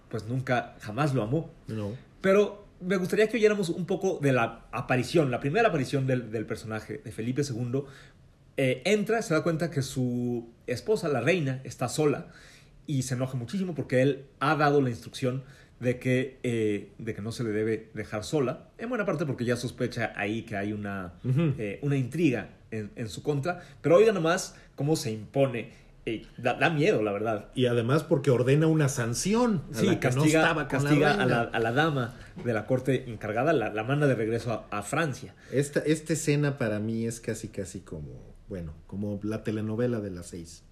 pues nunca, jamás lo amó. No. Pero me gustaría que oyéramos un poco de la aparición, la primera aparición del, del personaje de Felipe II. Eh, entra, se da cuenta que su esposa, la reina, está sola y se enoja muchísimo porque él ha dado la instrucción de que, eh, de que no se le debe dejar sola, en buena parte porque ya sospecha ahí que hay una, eh, una intriga en, en su contra, pero oiga nomás cómo se impone, eh, da, da miedo, la verdad. Y además porque ordena una sanción. A Sí, la que no castiga, estaba con la castiga a, la, a la dama de la corte encargada, la, la manda de regreso a, a Francia. Esta, esta escena para mí es casi, casi como, bueno, como la telenovela de las seis.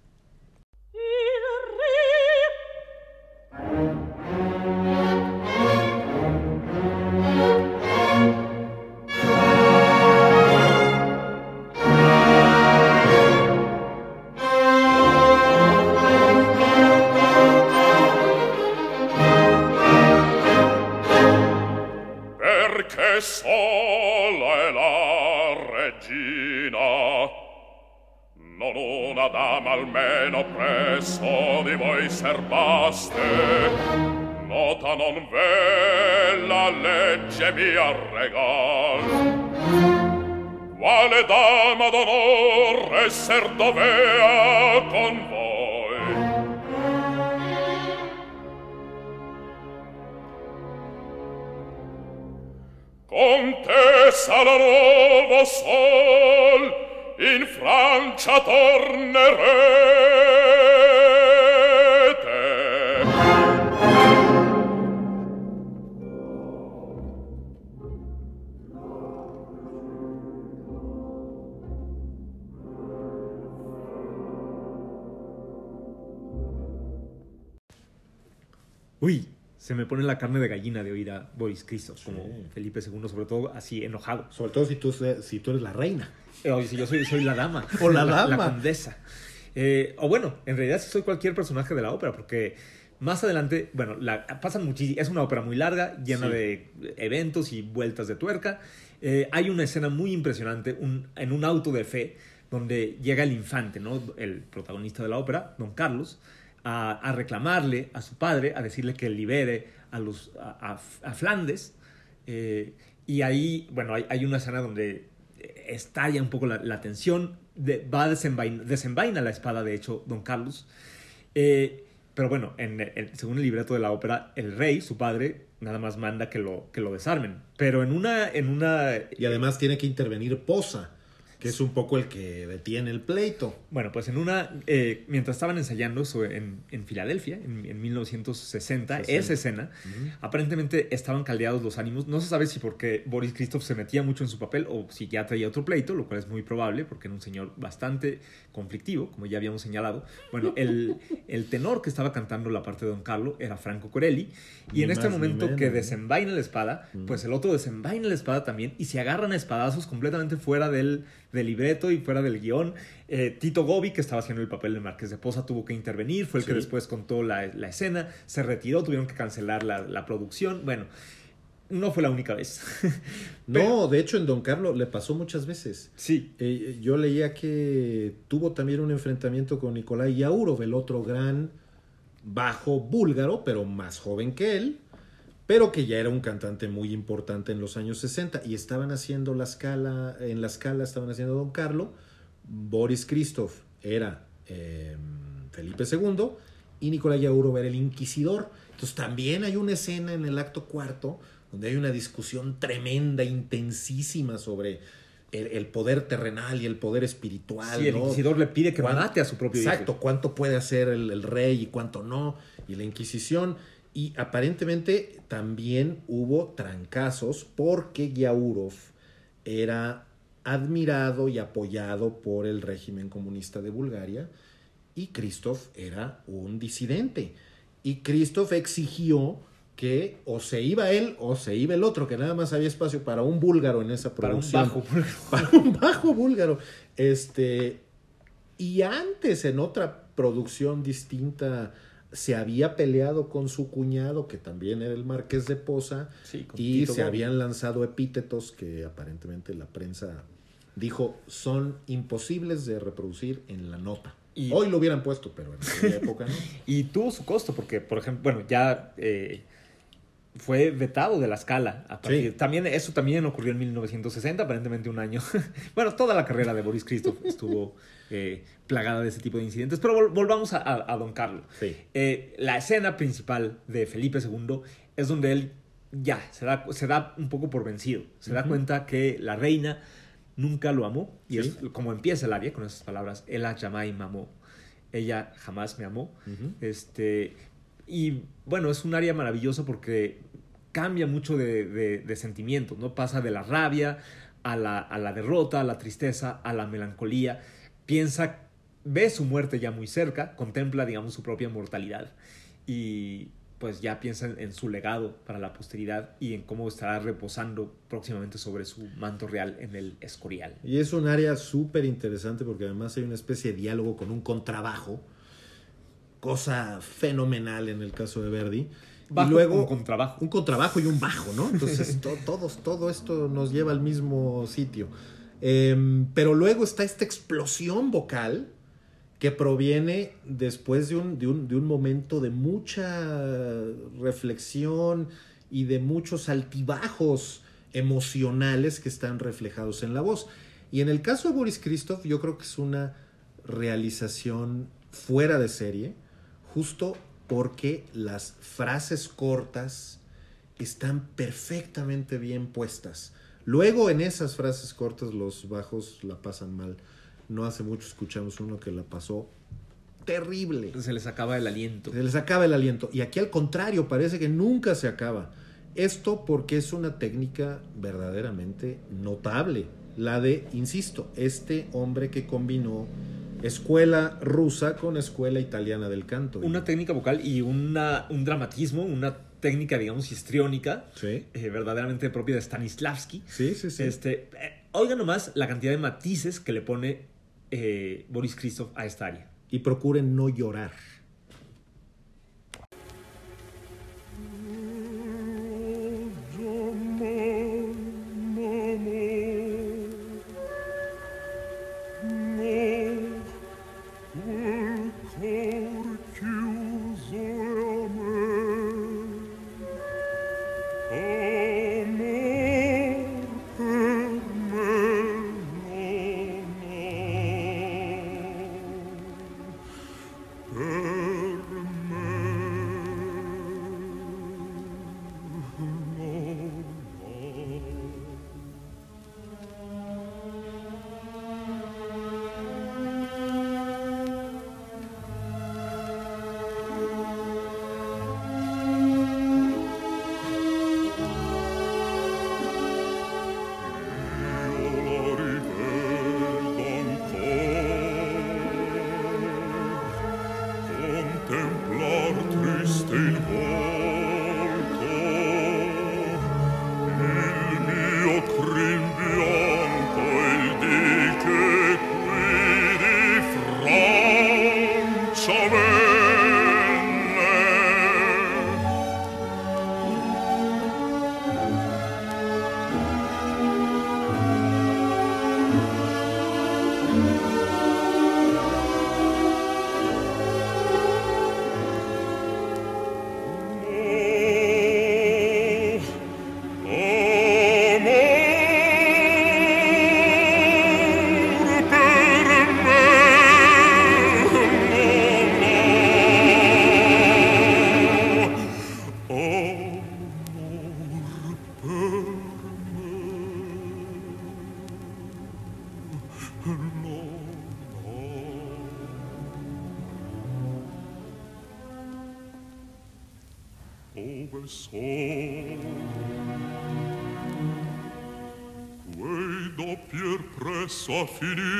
la dama almeno presso di voi serbaste. Nota non ve la legge mia regal. Quale dama d'onor esser dovea con voi? Contessa la nuovo sol in Francia tornerete. Uy, se me pone la carne de gallina de oír a Boris Christoph como Sí. Felipe II, sobre todo así enojado. Sobre todo si tú, se- si tú eres la reina. Oye, si yo soy, soy la dama. O la La dama. condesa. Eh, o bueno, en realidad sí soy cualquier personaje de la ópera, porque más adelante, bueno, la, pasan muchísimo. Es una ópera muy larga, llena Sí. de eventos y vueltas de tuerca. Eh, hay una escena muy impresionante un- en un auto de fe donde llega el infante, ¿no? El protagonista de la ópera, don Carlos, a, a reclamarle a su padre, a decirle que libere a, los, a, a- a Flandes. Eh, y ahí, bueno, hay, hay una escena donde estalla un poco la, la tensión, va a desenvain- desenvaina la espada, de hecho, don Carlos. Eh, pero bueno, en, según el libreto de la ópera, el rey, su padre, nada más manda que lo, que lo desarmen. Pero en una, en una Y además tiene que intervenir Posa, que es un poco el que detiene el pleito. Bueno, pues en una, eh, mientras estaban ensayando sobre- en, en Filadelfia, en, en 1960, 60. esa escena, aparentemente estaban caldeados los ánimos. No se sabe si porque Boris Christoph se metía mucho en su papel o si ya traía otro pleito, lo cual es muy probable porque era un señor bastante conflictivo, como ya habíamos señalado. Bueno, el, el tenor que estaba cantando la parte de Don Carlo era Franco Corelli, y Ni en este más momento que desenvaina la espada, pues el otro desenvaina la espada también y se agarran a espadazos completamente fuera del, del libreto y fuera del guion. Eh, Tito Gobi, que estaba haciendo el papel del Marqués de Posa, tuvo que intervenir, fue el que después contó la, la escena, se retiró, tuvieron que cancelar la, la producción. Bueno, no fue la única vez. No, de hecho en Don Carlos le pasó muchas veces. sí. Eh, yo leía que tuvo también un enfrentamiento con Nikolai Yaurov, el otro gran bajo búlgaro, pero más joven que él, pero que ya era un cantante muy importante en los años 60 y estaban haciendo la escala, en la escala estaban haciendo Don Carlo, Boris Christoph era eh, Felipe II y Nikolai Yaurov era el inquisidor. Entonces también hay una escena en el acto cuarto donde hay una discusión tremenda, intensísima sobre el, el poder terrenal y el poder espiritual. Sí, el inquisidor le pide que ¿Cuán- mate a su propio Exacto, hijo. cuánto puede hacer el, el rey y cuánto no, y la Inquisición. Y aparentemente también hubo trancazos porque Yaurov era admirado y apoyado por el régimen comunista de Bulgaria y Christoph era un disidente. Y Christoph exigió que o se iba él o se iba el otro, que nada más había espacio para un búlgaro en esa Para un producción bajo. para un bajo búlgaro. Este, y antes, en otra producción distinta, se había peleado con su cuñado, que también era el marqués de Sí, con y Tito se habían lanzado epítetos que aparentemente la prensa dijo son imposibles de reproducir en la nota. Y- Hoy lo hubieran puesto, pero en aquella época no. Y tuvo su costo, porque, por ejemplo, bueno, ya eh, fue vetado de la escala. a partir- Sí. También, eso también ocurrió en 1960, aparentemente un año. bueno, toda la carrera de Boris Christoph estuvo eh, plagada de ese tipo de incidentes. Pero vol- volvamos a, a- a Don Carlo. Sí. Eh, la escena principal de Felipe II es donde él ya se da, se da un poco por vencido. Se da cuenta que la reina nunca lo amó. Y Sí. es como empieza el aria con esas palabras: Ella jamás me amó. Ella jamás me amó. Este, y bueno, es un área maravillosa porque cambia mucho de, de, sentimientos, ¿no? Pasa de la rabia a la, a la derrota, a la tristeza, a la melancolía. Piensa, ve su muerte ya muy cerca, contempla, digamos, su propia mortalidad. Y pues ya piensa en, en su legado para la posteridad y en cómo estará reposando próximamente sobre su manto real en el Escorial. Y es un área súper interesante porque además hay una especie de diálogo con un contrabajo, cosa fenomenal en el caso de Verdi. Bajo y luego con contrabajo. un contrabajo y un bajo, ¿no? Entonces to- todos, todo esto nos lleva al mismo sitio. Em, pero luego está esta explosión vocal que proviene después de un, de un, de un momento de mucha reflexión y de muchos altibajos emocionales que están reflejados en la voz. Y en el caso de Boris Christoph, yo creo que es una realización fuera de serie, justo porque las frases cortas están perfectamente bien puestas. Luego en esas frases cortas los bajos la pasan mal. No hace mucho escuchamos uno que la pasó terrible. Se les acaba el aliento. Se les acaba el aliento. Y aquí al contrario, parece que nunca se acaba. Esto porque es una técnica verdaderamente notable. La de, insisto, este hombre que combinó escuela rusa con escuela italiana del canto. Una técnica vocal y una, un dramatismo, una técnica, digamos, histriónica, Sí. eh, verdaderamente propia de Stanislavski. Sí, sí, sí. Este, eh, oigan nomás la cantidad de matices que le pone eh, Boris Christoph a esta área. Y procuren no llorar. fini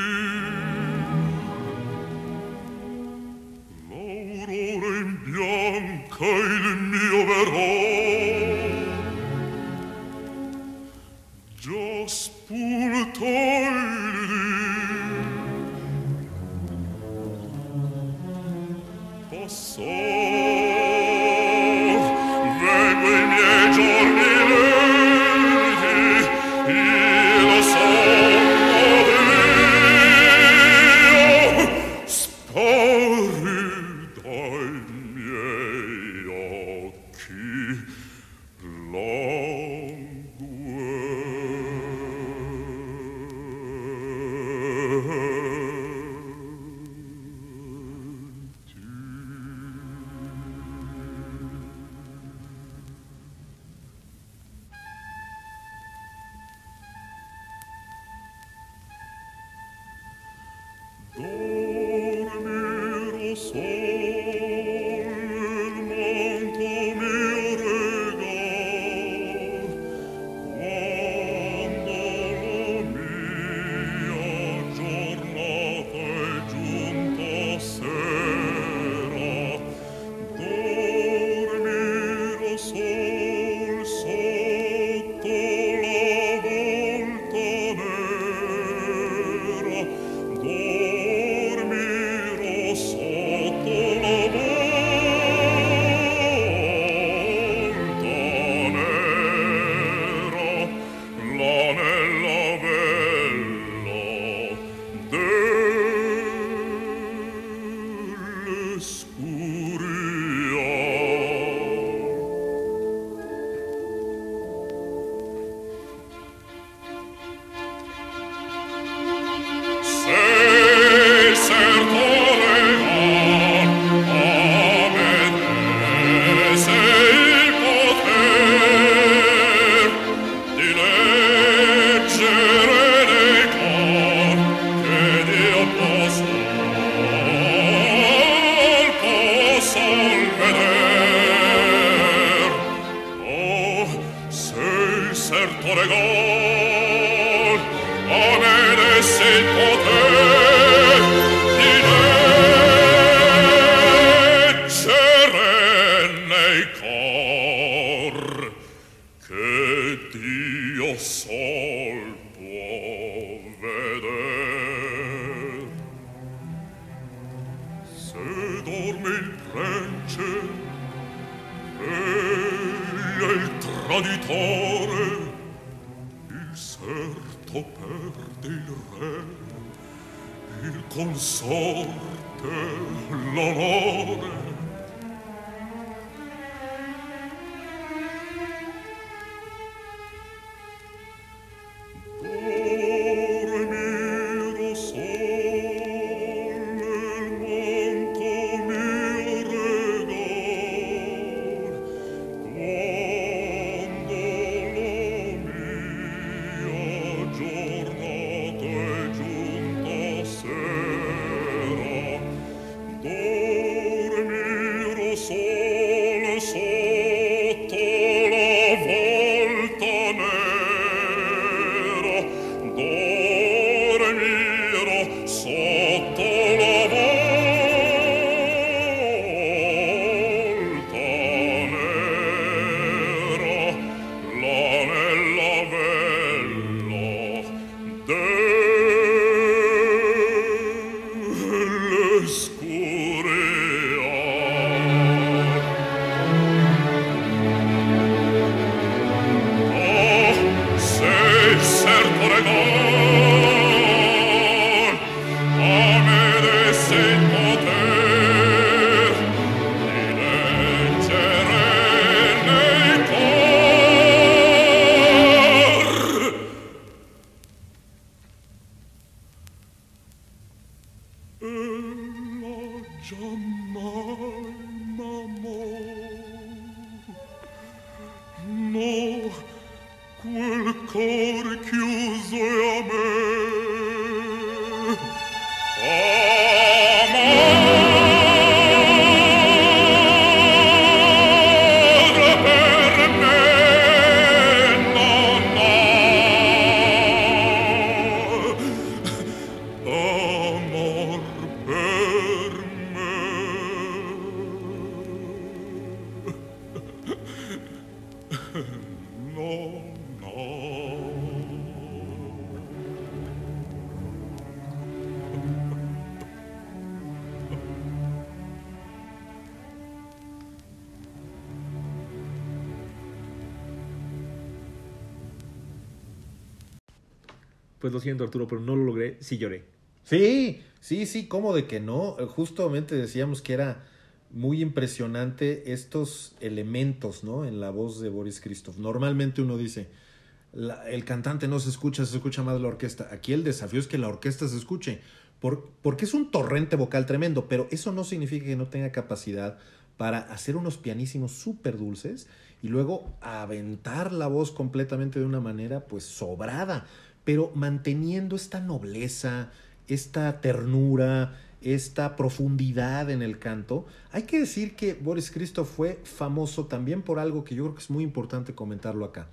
lo siento, Arturo, pero no lo logré. Sí lloré. Sí, sí, sí, ¿cómo de que no? Eh, Justamente decíamos que era muy impresionante estos elementos, ¿no? En la voz de Boris Christoph. Normalmente uno dice, el cantante no se escucha, se escucha más la orquesta. Aquí el desafío es que la orquesta se escuche, por- porque es un torrente vocal tremendo, pero eso no significa que no tenga capacidad para hacer unos pianísimos súper dulces y luego aventar la voz completamente de una manera pues sobrada, pero manteniendo esta nobleza, esta ternura, esta profundidad en el canto. Hay que decir que Boris Christoph fue famoso también por algo que yo creo que es muy importante comentarlo acá,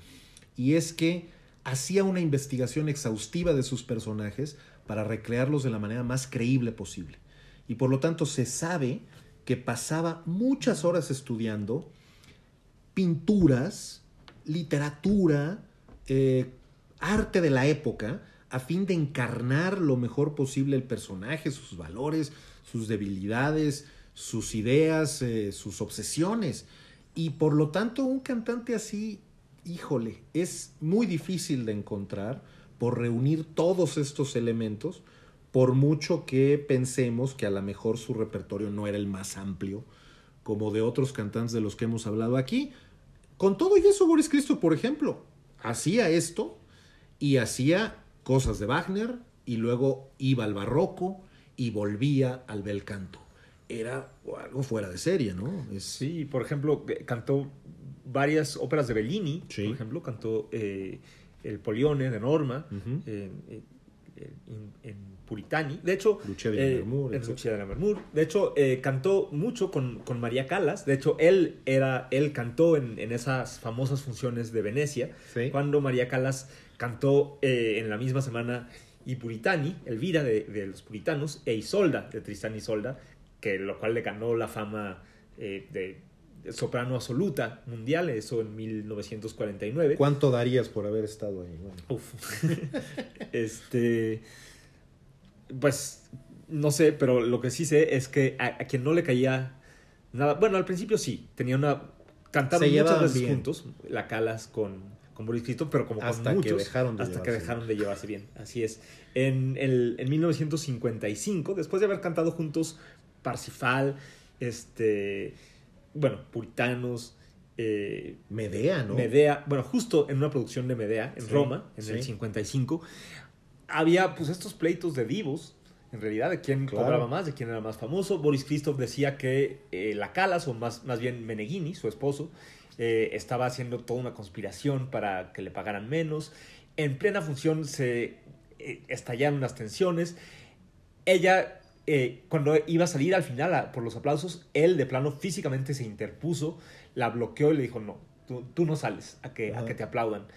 y es que hacía una investigación exhaustiva de sus personajes para recrearlos de la manera más creíble posible. Y por lo tanto se sabe que pasaba muchas horas estudiando pinturas, literatura, eh, arte de la época, a fin de encarnar lo mejor posible el personaje, sus valores, sus debilidades, sus ideas, eh, sus obsesiones. Y por lo tanto, un cantante así, híjole, es muy difícil de encontrar por reunir todos estos elementos, por mucho que pensemos que a lo mejor su repertorio no era el más amplio, como de otros cantantes de los que hemos hablado aquí. Con todo y eso, Boris Cristo, por ejemplo, hacía esto y hacía cosas de Wagner y luego iba al barroco y volvía al bel canto. Era algo fuera de serie, ¿no? Es, Sí, por ejemplo, eh, cantó varias óperas de Bellini, Sí. por ejemplo, cantó eh, El Polione de Norma, en, en Puritani. De hecho, Lucia di eh, en etc. Lucia de. De hecho, eh, cantó mucho con, con María Callas. De hecho, él, era, él cantó en, en esas famosas funciones de Venecia, Sí. cuando María Callas cantó eh, en la misma semana y Puritani, Elvira de, de los Puritanos, e Isolda de Tristán y Isolda, que lo cual le ganó la fama de soprano absoluta mundial, eso en 1949. ¿Cuánto darías por haber estado ahí? Bueno, Uf. este. Pues no sé, pero lo que sí sé es que a, a quien no le caía nada. Bueno, al principio sí, tenía una. Cantaron Se muchas veces bien. juntos, la Calas con, con Boris Cristo, pero como Hasta con que dejaron de hasta que dejaron de llevarse bien. Así es. En, el, en 1955, después de haber cantado juntos Parsifal, este. Bueno, Puritanos. eh, Medea, ¿no? Medea, bueno, justo en una producción de Medea en Sí, Roma, en sí. el 55, había pues estos pleitos de divos, en realidad, de quién Claro. cobraba más, de quién era más famoso. Boris Christoph decía que eh, la Calas, o más, más bien Meneghini, su esposo, eh, estaba haciendo toda una conspiración para que le pagaran menos. En plena función se eh, estallaron las tensiones. Ella, cuando iba a salir al final a- por los aplausos, él de plano físicamente se interpuso, la bloqueó y le dijo, no, tú, tú no sales a que, a que te aplaudan.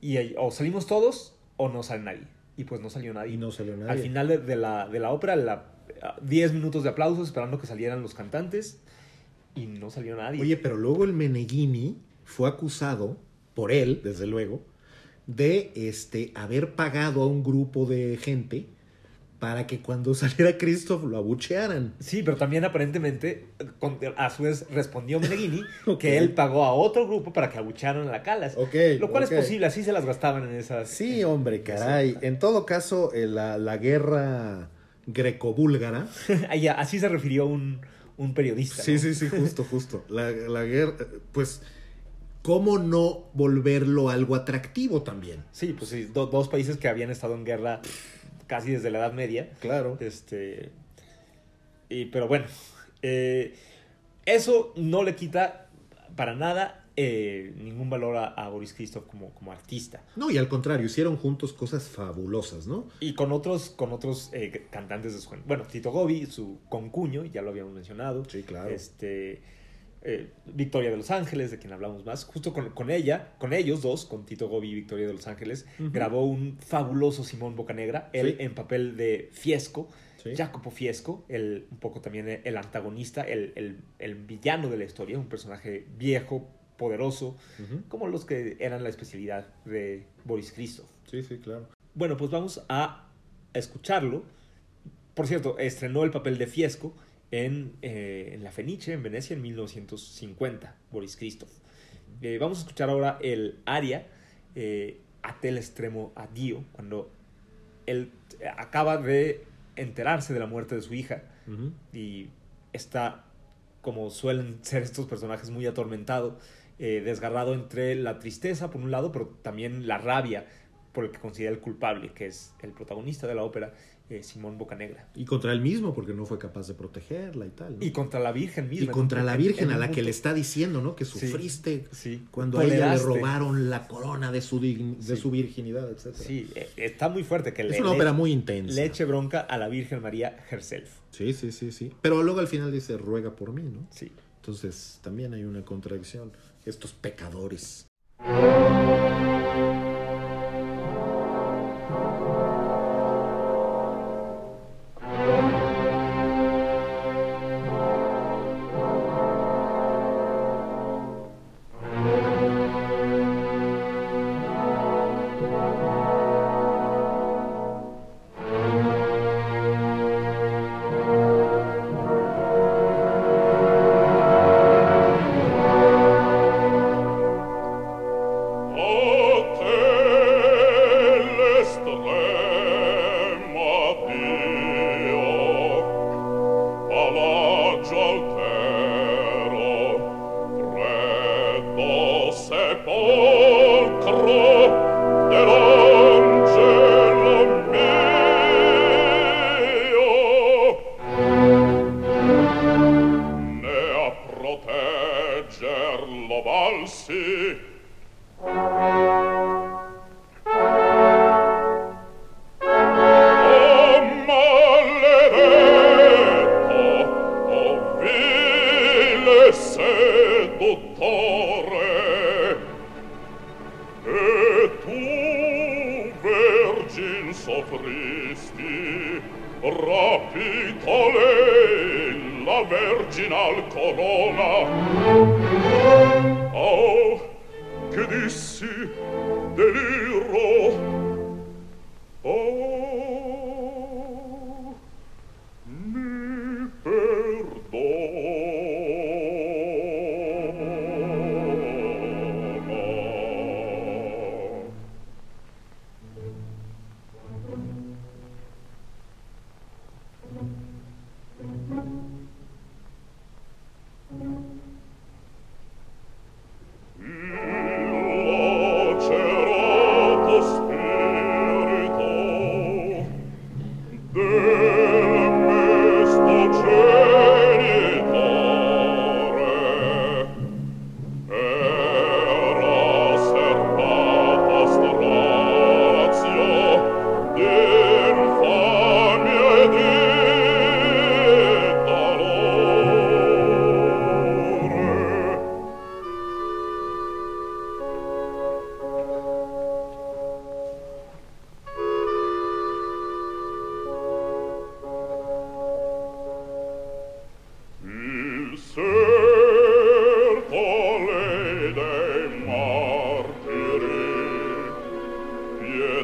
Y o salimos todos o no sale nadie. Y pues no salió nadie. Y no salió nadie. Al final de, de la, de la ópera, la, 10 minutos de aplausos esperando que salieran los cantantes y no salió nadie. Oye, pero luego el Meneghini fue acusado, por él, desde luego, de este, haber pagado a un grupo de gente para que cuando saliera Christoph lo abuchearan. Sí, pero también aparentemente, con- a su vez respondió Meneghini que él pagó a otro grupo para que abucharan a la Calas. Ok, Lo cual es posible, así se las gastaban en esas. Sí, hombre, caray. En todo caso, eh, la, la guerra greco-búlgara. Ahí, así se refirió un, un periodista. Sí, ¿no? sí, sí, justo, justo. La, la guerra, pues, ¿cómo no volverlo algo atractivo también? Sí, pues sí, do- dos países que habían estado en guerra casi desde la Edad Media. Claro. Este. Y, pero bueno, eh, eso no le quita para nada eh, ningún valor a, a Boris Christoph como, como artista. No, y al contrario, hicieron juntos cosas fabulosas, ¿no? Y con otros, con otros eh, cantantes de su Bueno, Tito Gobi, su concuño, ya lo habíamos mencionado. Sí, claro. Este, eh, Victoria de Los Ángeles, de quien hablamos más. Justo con, con ella, con ellos dos, con Tito Gobi y Victoria de Los Ángeles, grabó un fabuloso Simón Bocanegra, él Sí. en papel de Fiesco. Sí. Jacopo Fiesco, el, un poco también el antagonista, el, el- el villano de la historia, un personaje viejo, poderoso, como los que eran la especialidad de Boris Christoph. Sí, sí, claro. Bueno, pues vamos a escucharlo. Por cierto, estrenó el papel de Fiesco en, eh, en La Fenice, en Venecia, en 1950, Boris Christoph. Eh, vamos a escuchar ahora el aria eh, a tel extremo a Dio, cuando él acaba de enterarse de la muerte de su hija y está, como suelen ser estos personajes, muy atormentado, eh, desgarrado entre la tristeza por un lado, pero también la rabia por el que considera el culpable, que es el protagonista de la ópera, eh, Simón Bocanegra. Y contra él mismo, porque no fue capaz de protegerla y tal. ¿no? Y contra la Virgen Y misma. en contra la en- Virgen en a la que le está diciendo, ¿no? Que sufriste Sí. cuando a ella le robaron la corona de su, dign- de Sí. su virginidad, etc. Sí, eh, está muy fuerte que Es le, una ópera muy intensa. le eche bronca a la Virgen María herself. Sí, sí, sí, sí. Pero luego al final dice, ruega por mí, ¿no? Sí. Entonces también hay una contradicción. Estos pecadores.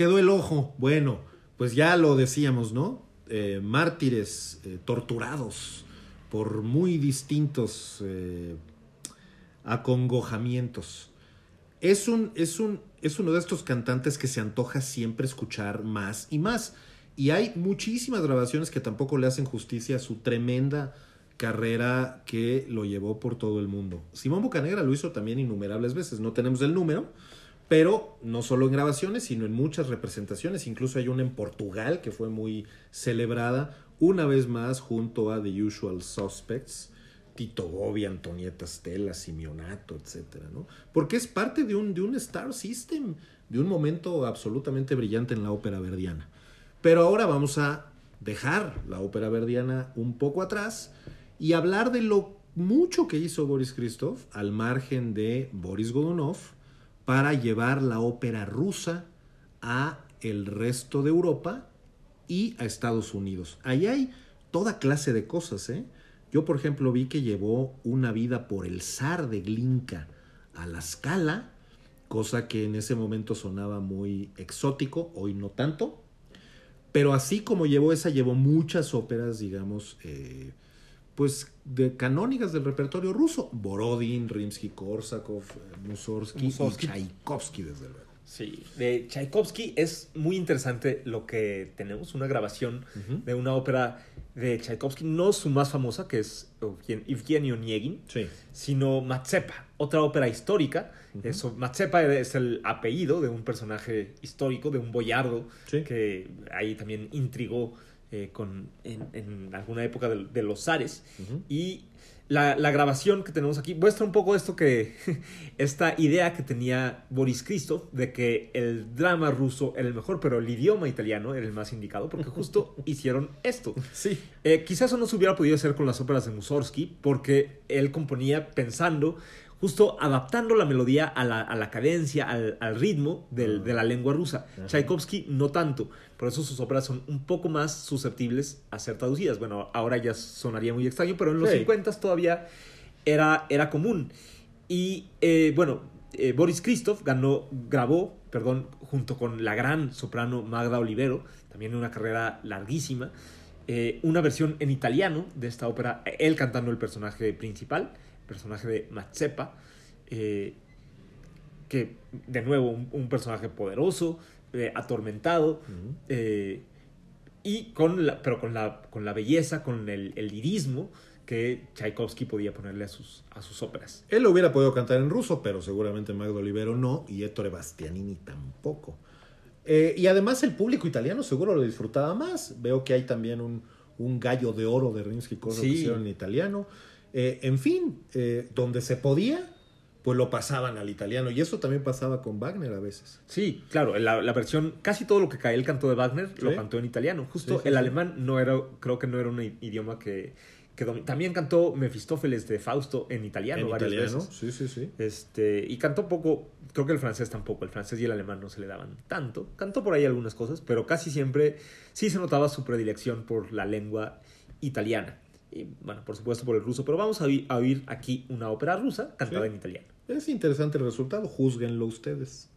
quedó el ojo? Bueno, pues ya lo decíamos, ¿no? Eh, mártires eh, torturados por muy distintos eh, acongojamientos. Es, un, es, un, es uno de estos cantantes que se antoja siempre escuchar más y más. Y hay muchísimas grabaciones que tampoco le hacen justicia a su tremenda carrera que lo llevó por todo el mundo. Simón Bocanegra lo hizo también innumerables veces, no tenemos el número, pero no solo en grabaciones, sino en muchas representaciones. Incluso hay una en Portugal que fue muy celebrada, una vez más junto a The Usual Suspects, Tito Gobi, Antonieta Stella, Simeonato, etcétera, ¿no? Porque es parte de un, de un Star System, de un momento absolutamente brillante en la ópera verdiana. Pero ahora vamos a dejar la ópera verdiana un poco atrás y hablar de lo mucho que hizo Boris Christoph al margen de Boris Godunov para llevar la ópera rusa a el resto de Europa y a Estados Unidos. Ahí hay toda clase de cosas, ¿eh? Yo, por ejemplo, vi que llevó una vida por el zar de Glinka a la Scala, cosa que en ese momento sonaba muy exótico, hoy no tanto. Pero así como llevó esa, llevó muchas óperas, digamos, eh, pues de canónicas del repertorio ruso. Borodin, Rimsky-Korsakov, eh, Mussorgsky, Mussorgsky. y Tchaikovsky, desde luego. Sí, de Tchaikovsky es muy interesante lo que tenemos, una grabación de una ópera de Tchaikovsky, no su más famosa, que es Evgen- Evgeny Onegin, Sí. sino Matsepa, otra ópera histórica. Eso, Matsepa es el apellido de un personaje histórico, de un boyardo, Sí. que ahí también intrigó eh, con, en, en alguna época de, de los zares. Y la, la grabación que tenemos aquí muestra un poco esto que, esta idea que tenía Boris Christoph de que el drama ruso era el mejor, pero el idioma italiano era el más indicado, porque justo hicieron esto. Sí. Eh, quizás eso no se hubiera podido hacer con las óperas de Mussorgsky, porque él componía pensando justo adaptando la melodía a la, a la cadencia, al, al ritmo del- de la lengua rusa. Tchaikovsky no tanto, por eso sus óperas son un poco más susceptibles a ser traducidas. Bueno, ahora ya sonaría muy extraño, pero en los Sí. 50 todavía era, era común. Y eh, bueno, eh, Boris Christoph ganó, grabó, perdón, junto con la gran soprano Magda Olivero, también una carrera larguísima, eh, una versión en italiano de esta ópera, él cantando el personaje principal, el personaje de Mazzepa, que de nuevo un, un personaje poderoso, eh, atormentado, eh, y con la, pero con la, con la belleza, con el, el lirismo que Tchaikovsky podía ponerle a sus, a sus óperas. Él lo hubiera podido cantar en ruso, pero seguramente Magdo Olivero no, y Ettore Bastianini tampoco. Eh, y además el público italiano seguro lo disfrutaba más. Veo que hay también un, un gallo de oro de Rimsky-Korsakov Sí. que hicieron en italiano. Eh, en fin, eh, donde se podía, pues lo pasaban al italiano. Y eso también pasaba con Wagner a veces. Sí, claro, la, la versión, casi todo lo que él cantó de Wagner lo cantó en italiano. Justo Sí, sí, el alemán no era, creo que no era un idioma que, También cantó Mefistófeles de Fausto en italiano en varias italiano, veces. sí, sí, sí. Este, y cantó poco, creo que el francés tampoco, el francés y el alemán no se le daban tanto. Cantó por ahí algunas cosas, pero casi siempre sí se notaba su predilección por la lengua italiana. Y bueno, por supuesto por el ruso, pero vamos a oír, a oír aquí una ópera rusa cantada Sí. en italiano. Es interesante el resultado, juzguenlo ustedes.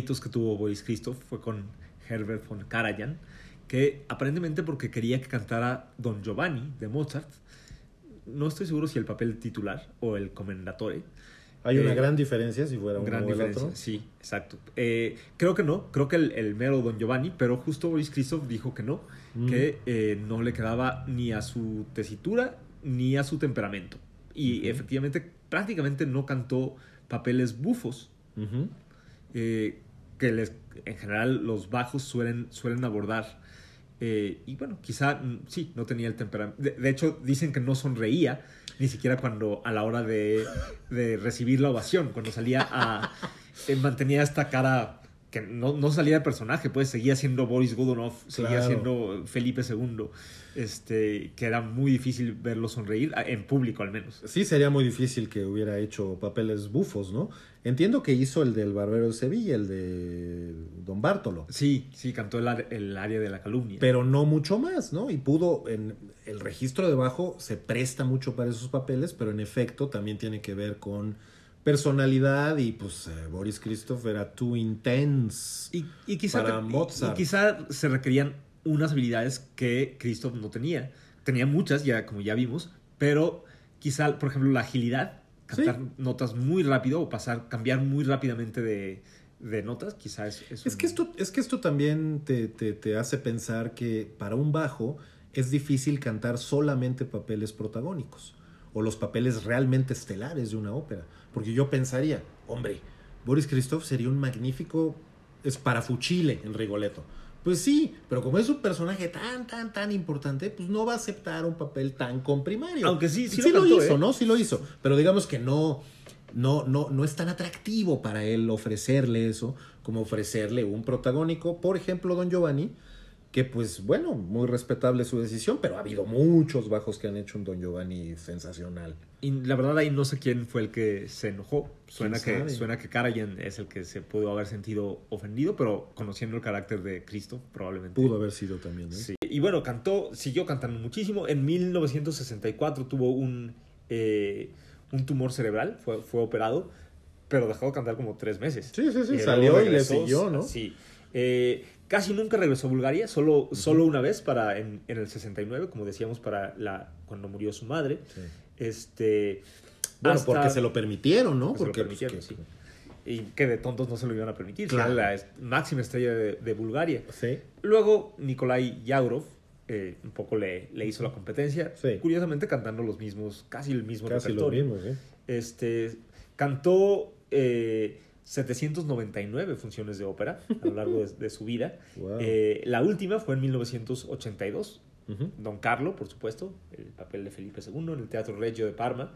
Pleitos que tuvo Boris Christoph fue con Herbert von Karajan, que aparentemente porque quería que cantara Don Giovanni de Mozart, no estoy seguro si el papel titular o el comendatore. Hay una Eh, gran diferencia si fuera uno Gran o el diferencia, otro. sí, exacto. Eh, creo que no, creo que el, el mero Don Giovanni, pero justo Boris Christoph dijo que no, Mm. que eh, no le quedaba ni a su tesitura ni a su temperamento. Y efectivamente prácticamente no cantó papeles bufos, que les, en general los bajos suelen, suelen abordar. Eh, y bueno, quizá mm, sí, no tenía el temperamento. De, de hecho, dicen que no sonreía ni siquiera cuando a la hora de, de recibir la ovación, cuando salía a... eh, mantenía esta cara que no, no salía de personaje, pues seguía siendo Boris Godunov, seguía Claro. siendo Felipe II, este, que era muy difícil verlo sonreír, en público al menos. Sí, sería muy difícil que hubiera hecho papeles bufos, ¿no? Entiendo que hizo el del Barbero de Sevilla, el de Don Bártolo, Sí, sí, cantó el, el área de la calumnia. pero no mucho más, ¿no? Y pudo, en el registro de bajo se presta mucho para esos papeles, pero en efecto también tiene que ver con personalidad y pues eh, Boris Christoph era too intense. Y, y quizá, para y- Mozart. y quizá se requerían unas habilidades que Christoph no tenía. Tenía muchas, ya como ya vimos, pero quizá, por ejemplo, la agilidad, cantar Sí. notas muy rápido o pasar, cambiar muy rápidamente de, de notas, quizá es... Es un- que esto, es que esto también te, te- te hace pensar que para un bajo es difícil cantar solamente papeles protagónicos o los papeles realmente estelares de una ópera. Porque yo pensaría, hombre, Boris Christoph sería un magnífico esparafuchile en Rigoletto. Pues sí, pero como es un personaje tan, tan, tan importante, pues no va a aceptar un papel tan comprimario. Aunque sí, sí sí lo hizo, ¿eh? ¿no? Sí lo hizo. Pero digamos que no, no, no, no es tan atractivo para él ofrecerle eso como ofrecerle un protagónico, por ejemplo, Don Giovanni, que pues bueno, muy respetable su decisión, pero ha habido muchos bajos que han hecho un Don Giovanni sensacional. Y la verdad ahí no sé quién fue el que se enojó. Suena ¿Quién que, suena que Karajan es el que se pudo haber sentido ofendido, pero conociendo el carácter de Cristo, probablemente. Pudo haber sido también, ¿eh? Sí. Y bueno, cantó, siguió cantando muchísimo. En 1964 tuvo un, eh, un tumor cerebral, fue, fue operado, pero dejó de cantar como tres meses. Sí, sí, sí, salió y le siguió, ¿no? Sí. Eh, casi nunca regresó a Bulgaria, solo, solo una vez para en, en el 69, como decíamos, para la, cuando murió su madre. Sí. Este, Bueno, hasta- porque se lo permitieron, ¿no? se lo Porque, pues, permitieron, que- sí. Y que de tontos no se lo iban a permitir. Claro. Era la máxima estrella de, de Bulgaria. Sí. Luego Nikolai Yaurov eh, un poco le, le hizo la competencia. Sí. Curiosamente cantando los mismos, casi el mismo Casi lo repertorio. mismo, ¿sí? Este, cantó eh, 799 funciones de ópera a lo largo de, de su vida. Wow. Eh, la última fue en 1982. Ujú, Don Carlo, por supuesto, el papel de Felipe II en el Teatro Regio de Parma.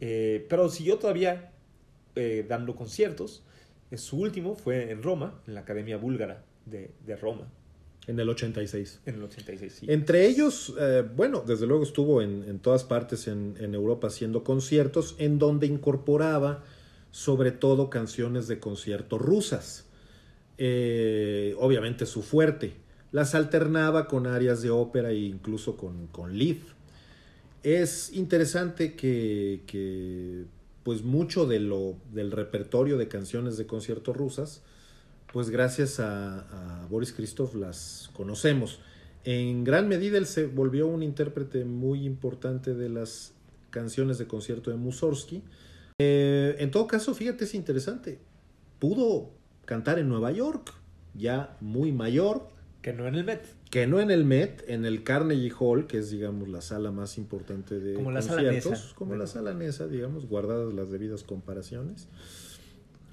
Eh, pero siguió todavía eh, dando conciertos. Su último fue en Roma, en la Academia Búlgara de, de Roma, En el 86. en el 86. sí. Entre ellos, eh, bueno, desde luego estuvo en, en todas partes en, en Europa haciendo conciertos, en donde incorporaba sobre todo canciones de concierto rusas. Eh, obviamente su fuerte. Las alternaba con áreas de ópera e incluso con, con lead. Es interesante que, que, pues mucho de lo, del repertorio de canciones de concierto rusas, pues gracias a, Boris Christoph las conocemos. En gran medida él se volvió un intérprete muy importante de las canciones de concierto de Mussorgsky. Eh, en todo caso, fíjate, es interesante. Pudo cantar en Nueva York, ya muy mayor, Que no en el Met. que no en el Met, en el Carnegie Hall, que es, digamos, la sala más importante de Como la sala conciertos, Nesa. como Bueno. la sala Nesa, digamos, guardadas las debidas comparaciones.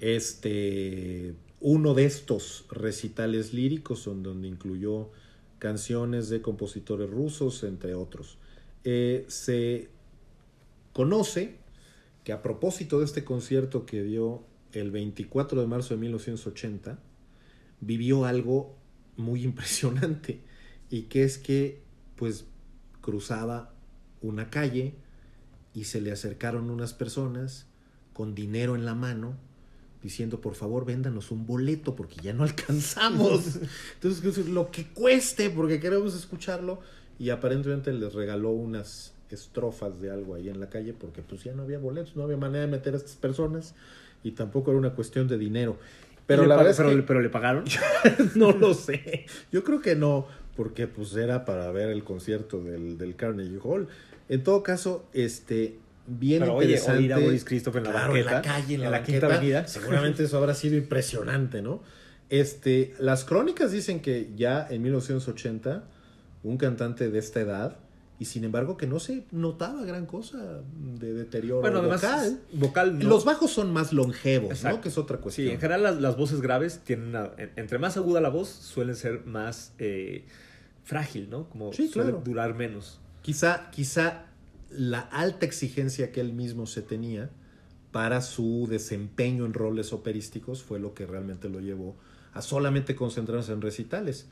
Este, uno de estos recitales líricos donde incluyó canciones de compositores rusos, entre otros. Eh, se conoce que a propósito de este concierto que dio el 24 de marzo de 1980, vivió algo muy impresionante y que es que pues cruzaba una calle y se le acercaron unas personas con dinero en la mano diciendo por favor véndanos un boleto porque ya no alcanzamos entonces lo que cueste porque queremos escucharlo y aparentemente les regaló unas estrofas de algo ahí en la calle porque pues ya no había boletos no había manera de meter a estas personas y tampoco era una cuestión de dinero. Pero ¿Y le la pa- verdad es pero, que pero le pagaron. no lo sé. Yo creo que no, porque pues era para ver el concierto del, del Carnegie Hall. En todo caso, este bien Pero, oye, interesante. oír a Boris Christoph en la Claro, banqueta, en la calle, en la, en la banqueta, Quinta Avenida. Seguramente eso habrá sido impresionante, ¿no? Este, las crónicas dicen que ya en 1980 un cantante de esta edad y sin embargo que no se notaba gran cosa de deterioro Bueno, además, vocal. vocal no. Los bajos son más longevos, Exacto. ¿no? Que es otra cuestión. Sí, en general las, las voces graves tienen una- en- entre más aguda la voz suelen ser más eh, frágil, ¿no? Como Sí, suele claro. durar menos. Quizá, quizá la alta exigencia que él mismo se tenía para su desempeño en roles operísticos fue lo que realmente lo llevó a solamente concentrarse en recitales.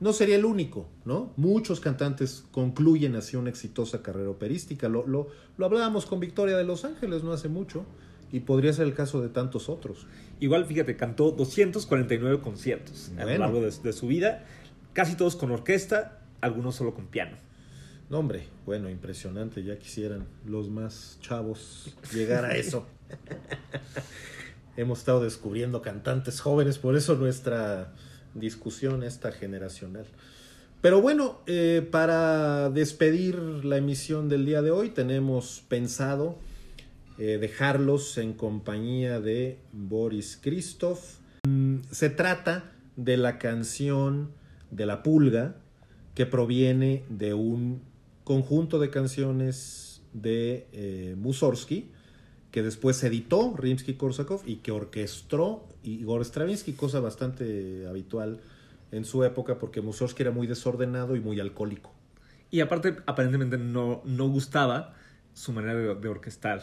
No sería el único, ¿no? Muchos cantantes concluyen así una exitosa carrera operística. Lo, lo, lo hablábamos con Victoria de Los Ángeles no hace mucho y podría ser el caso de tantos otros. Igual, fíjate, cantó 249 conciertos a lo largo de, de su vida, casi todos con orquesta, algunos solo con piano. No, hombre, bueno, impresionante. Ya quisieran los más chavos llegar a eso. Hemos estado descubriendo cantantes jóvenes, por eso nuestra discusión esta generacional. Pero bueno, eh, para despedir la emisión del día de hoy, tenemos pensado eh, dejarlos en compañía de Boris Christoph. Mm, Se trata de la canción de la pulga que proviene de un conjunto de canciones de eh, Mussorgsky que después editó Rimsky-Korsakov y que orquestó Igor Stravinsky, cosa bastante habitual en su época porque Mussorgsky era muy desordenado y muy alcohólico. Y aparte, aparentemente no, no gustaba su manera de, de orquestar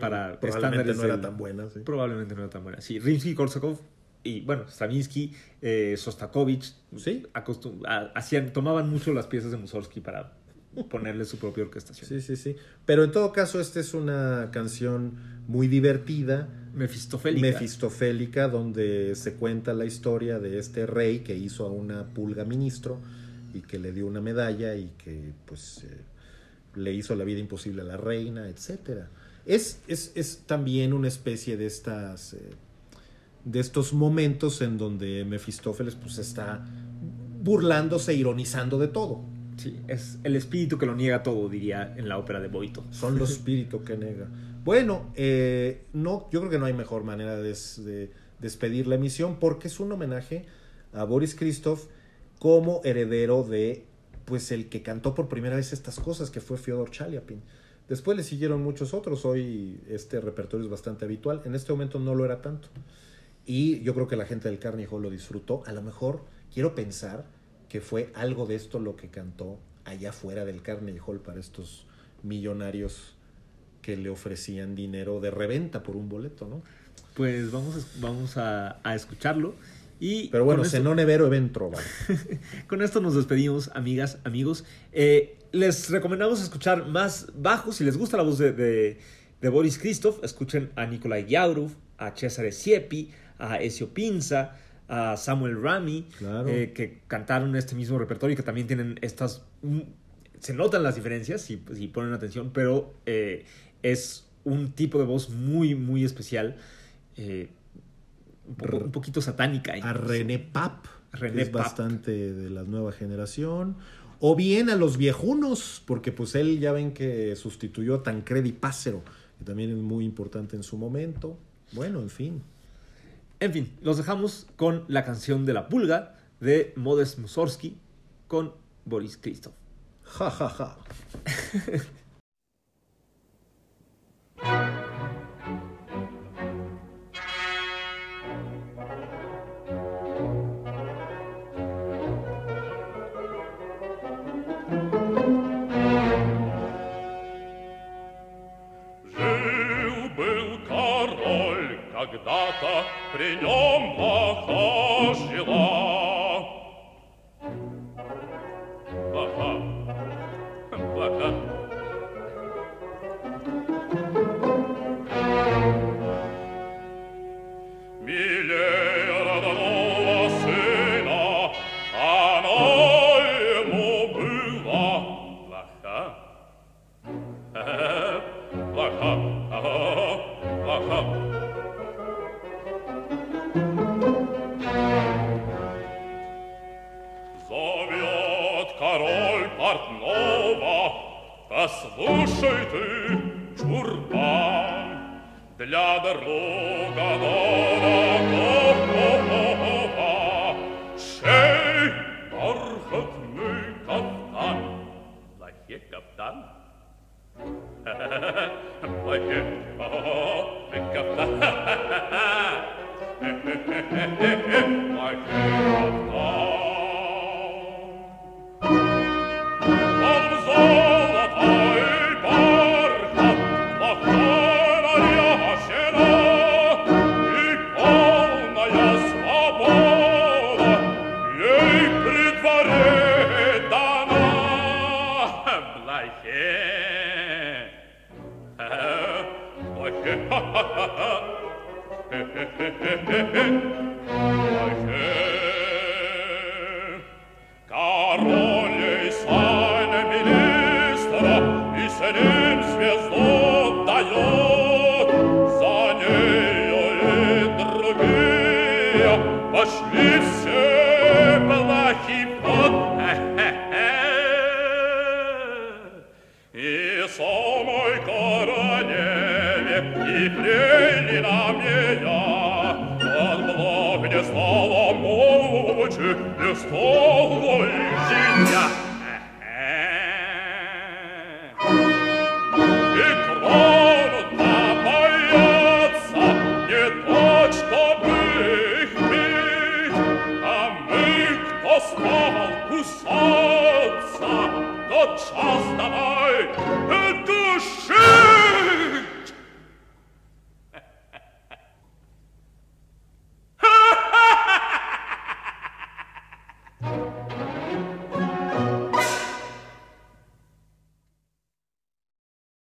para Probablemente estándares no era del- tan buena. sí. Probablemente no era tan buena. Sí, Rimsky-Korsakov y, bueno, Stravinsky, eh, Sostakovich, Sí. acostum- a- hacían, tomaban mucho las piezas de Mussorgsky para ponerle su propia orquestación. Sí, sí, sí. Pero en todo caso, esta es una canción muy divertida, Mefistofélica. mefistofélica, donde se cuenta la historia de este rey que hizo a una pulga ministro y que le dio una medalla y que pues eh, le hizo la vida imposible a la reina, etcétera. Es, es, es también una especie de estas eh, de estos momentos en donde Mefistófeles pues está burlándose, ironizando de todo. Sí, es el espíritu que lo niega todo, diría en la ópera de Boito. Son los espíritus que nega. Bueno, eh, no, yo creo que no hay mejor manera de, des- de despedir la emisión porque es un homenaje a Boris Christoph como heredero de, pues, el que cantó por primera vez estas cosas, que fue Fyodor Chaliapin. Después le siguieron muchos otros. Hoy este repertorio es bastante habitual. En este momento no lo era tanto. Y yo creo que la gente del Carnegie Hall lo disfrutó. A lo mejor quiero pensar que fue algo de esto lo que cantó allá afuera del Carnegie Hall para estos millonarios que le ofrecían dinero de reventa por un boleto, ¿no? Pues vamos, a- vamos a, a escucharlo. Y Pero bueno, Zenone Vero Eventro, vale. Con esto nos despedimos, amigas, amigos. Eh, les recomendamos escuchar más bajos. Si les gusta la voz de, de- de Boris Christoph, escuchen a Nikolai Yaurov, a Cesare Siepi, a Ezio Pinza, a Samuel Rami, Claro. eh, que cantaron este mismo repertorio y que también tienen estas... mm, Se notan las diferencias si, si ponen atención, pero eh, es un tipo de voz muy, muy especial. eh, un, poco- un poquito satánica. a. René Pap, René que es Papp. bastante de la nueva generación, o bien a los viejunos, porque pues él ya ven que sustituyó a Tancredi Pácero, que también es muy importante en su momento. Bueno, en fin. En fin, los dejamos con la canción de la pulga de Modest Mussorgsky con Boris Christoph. Ja, ja, ja. когда-то при нем Лоха жила.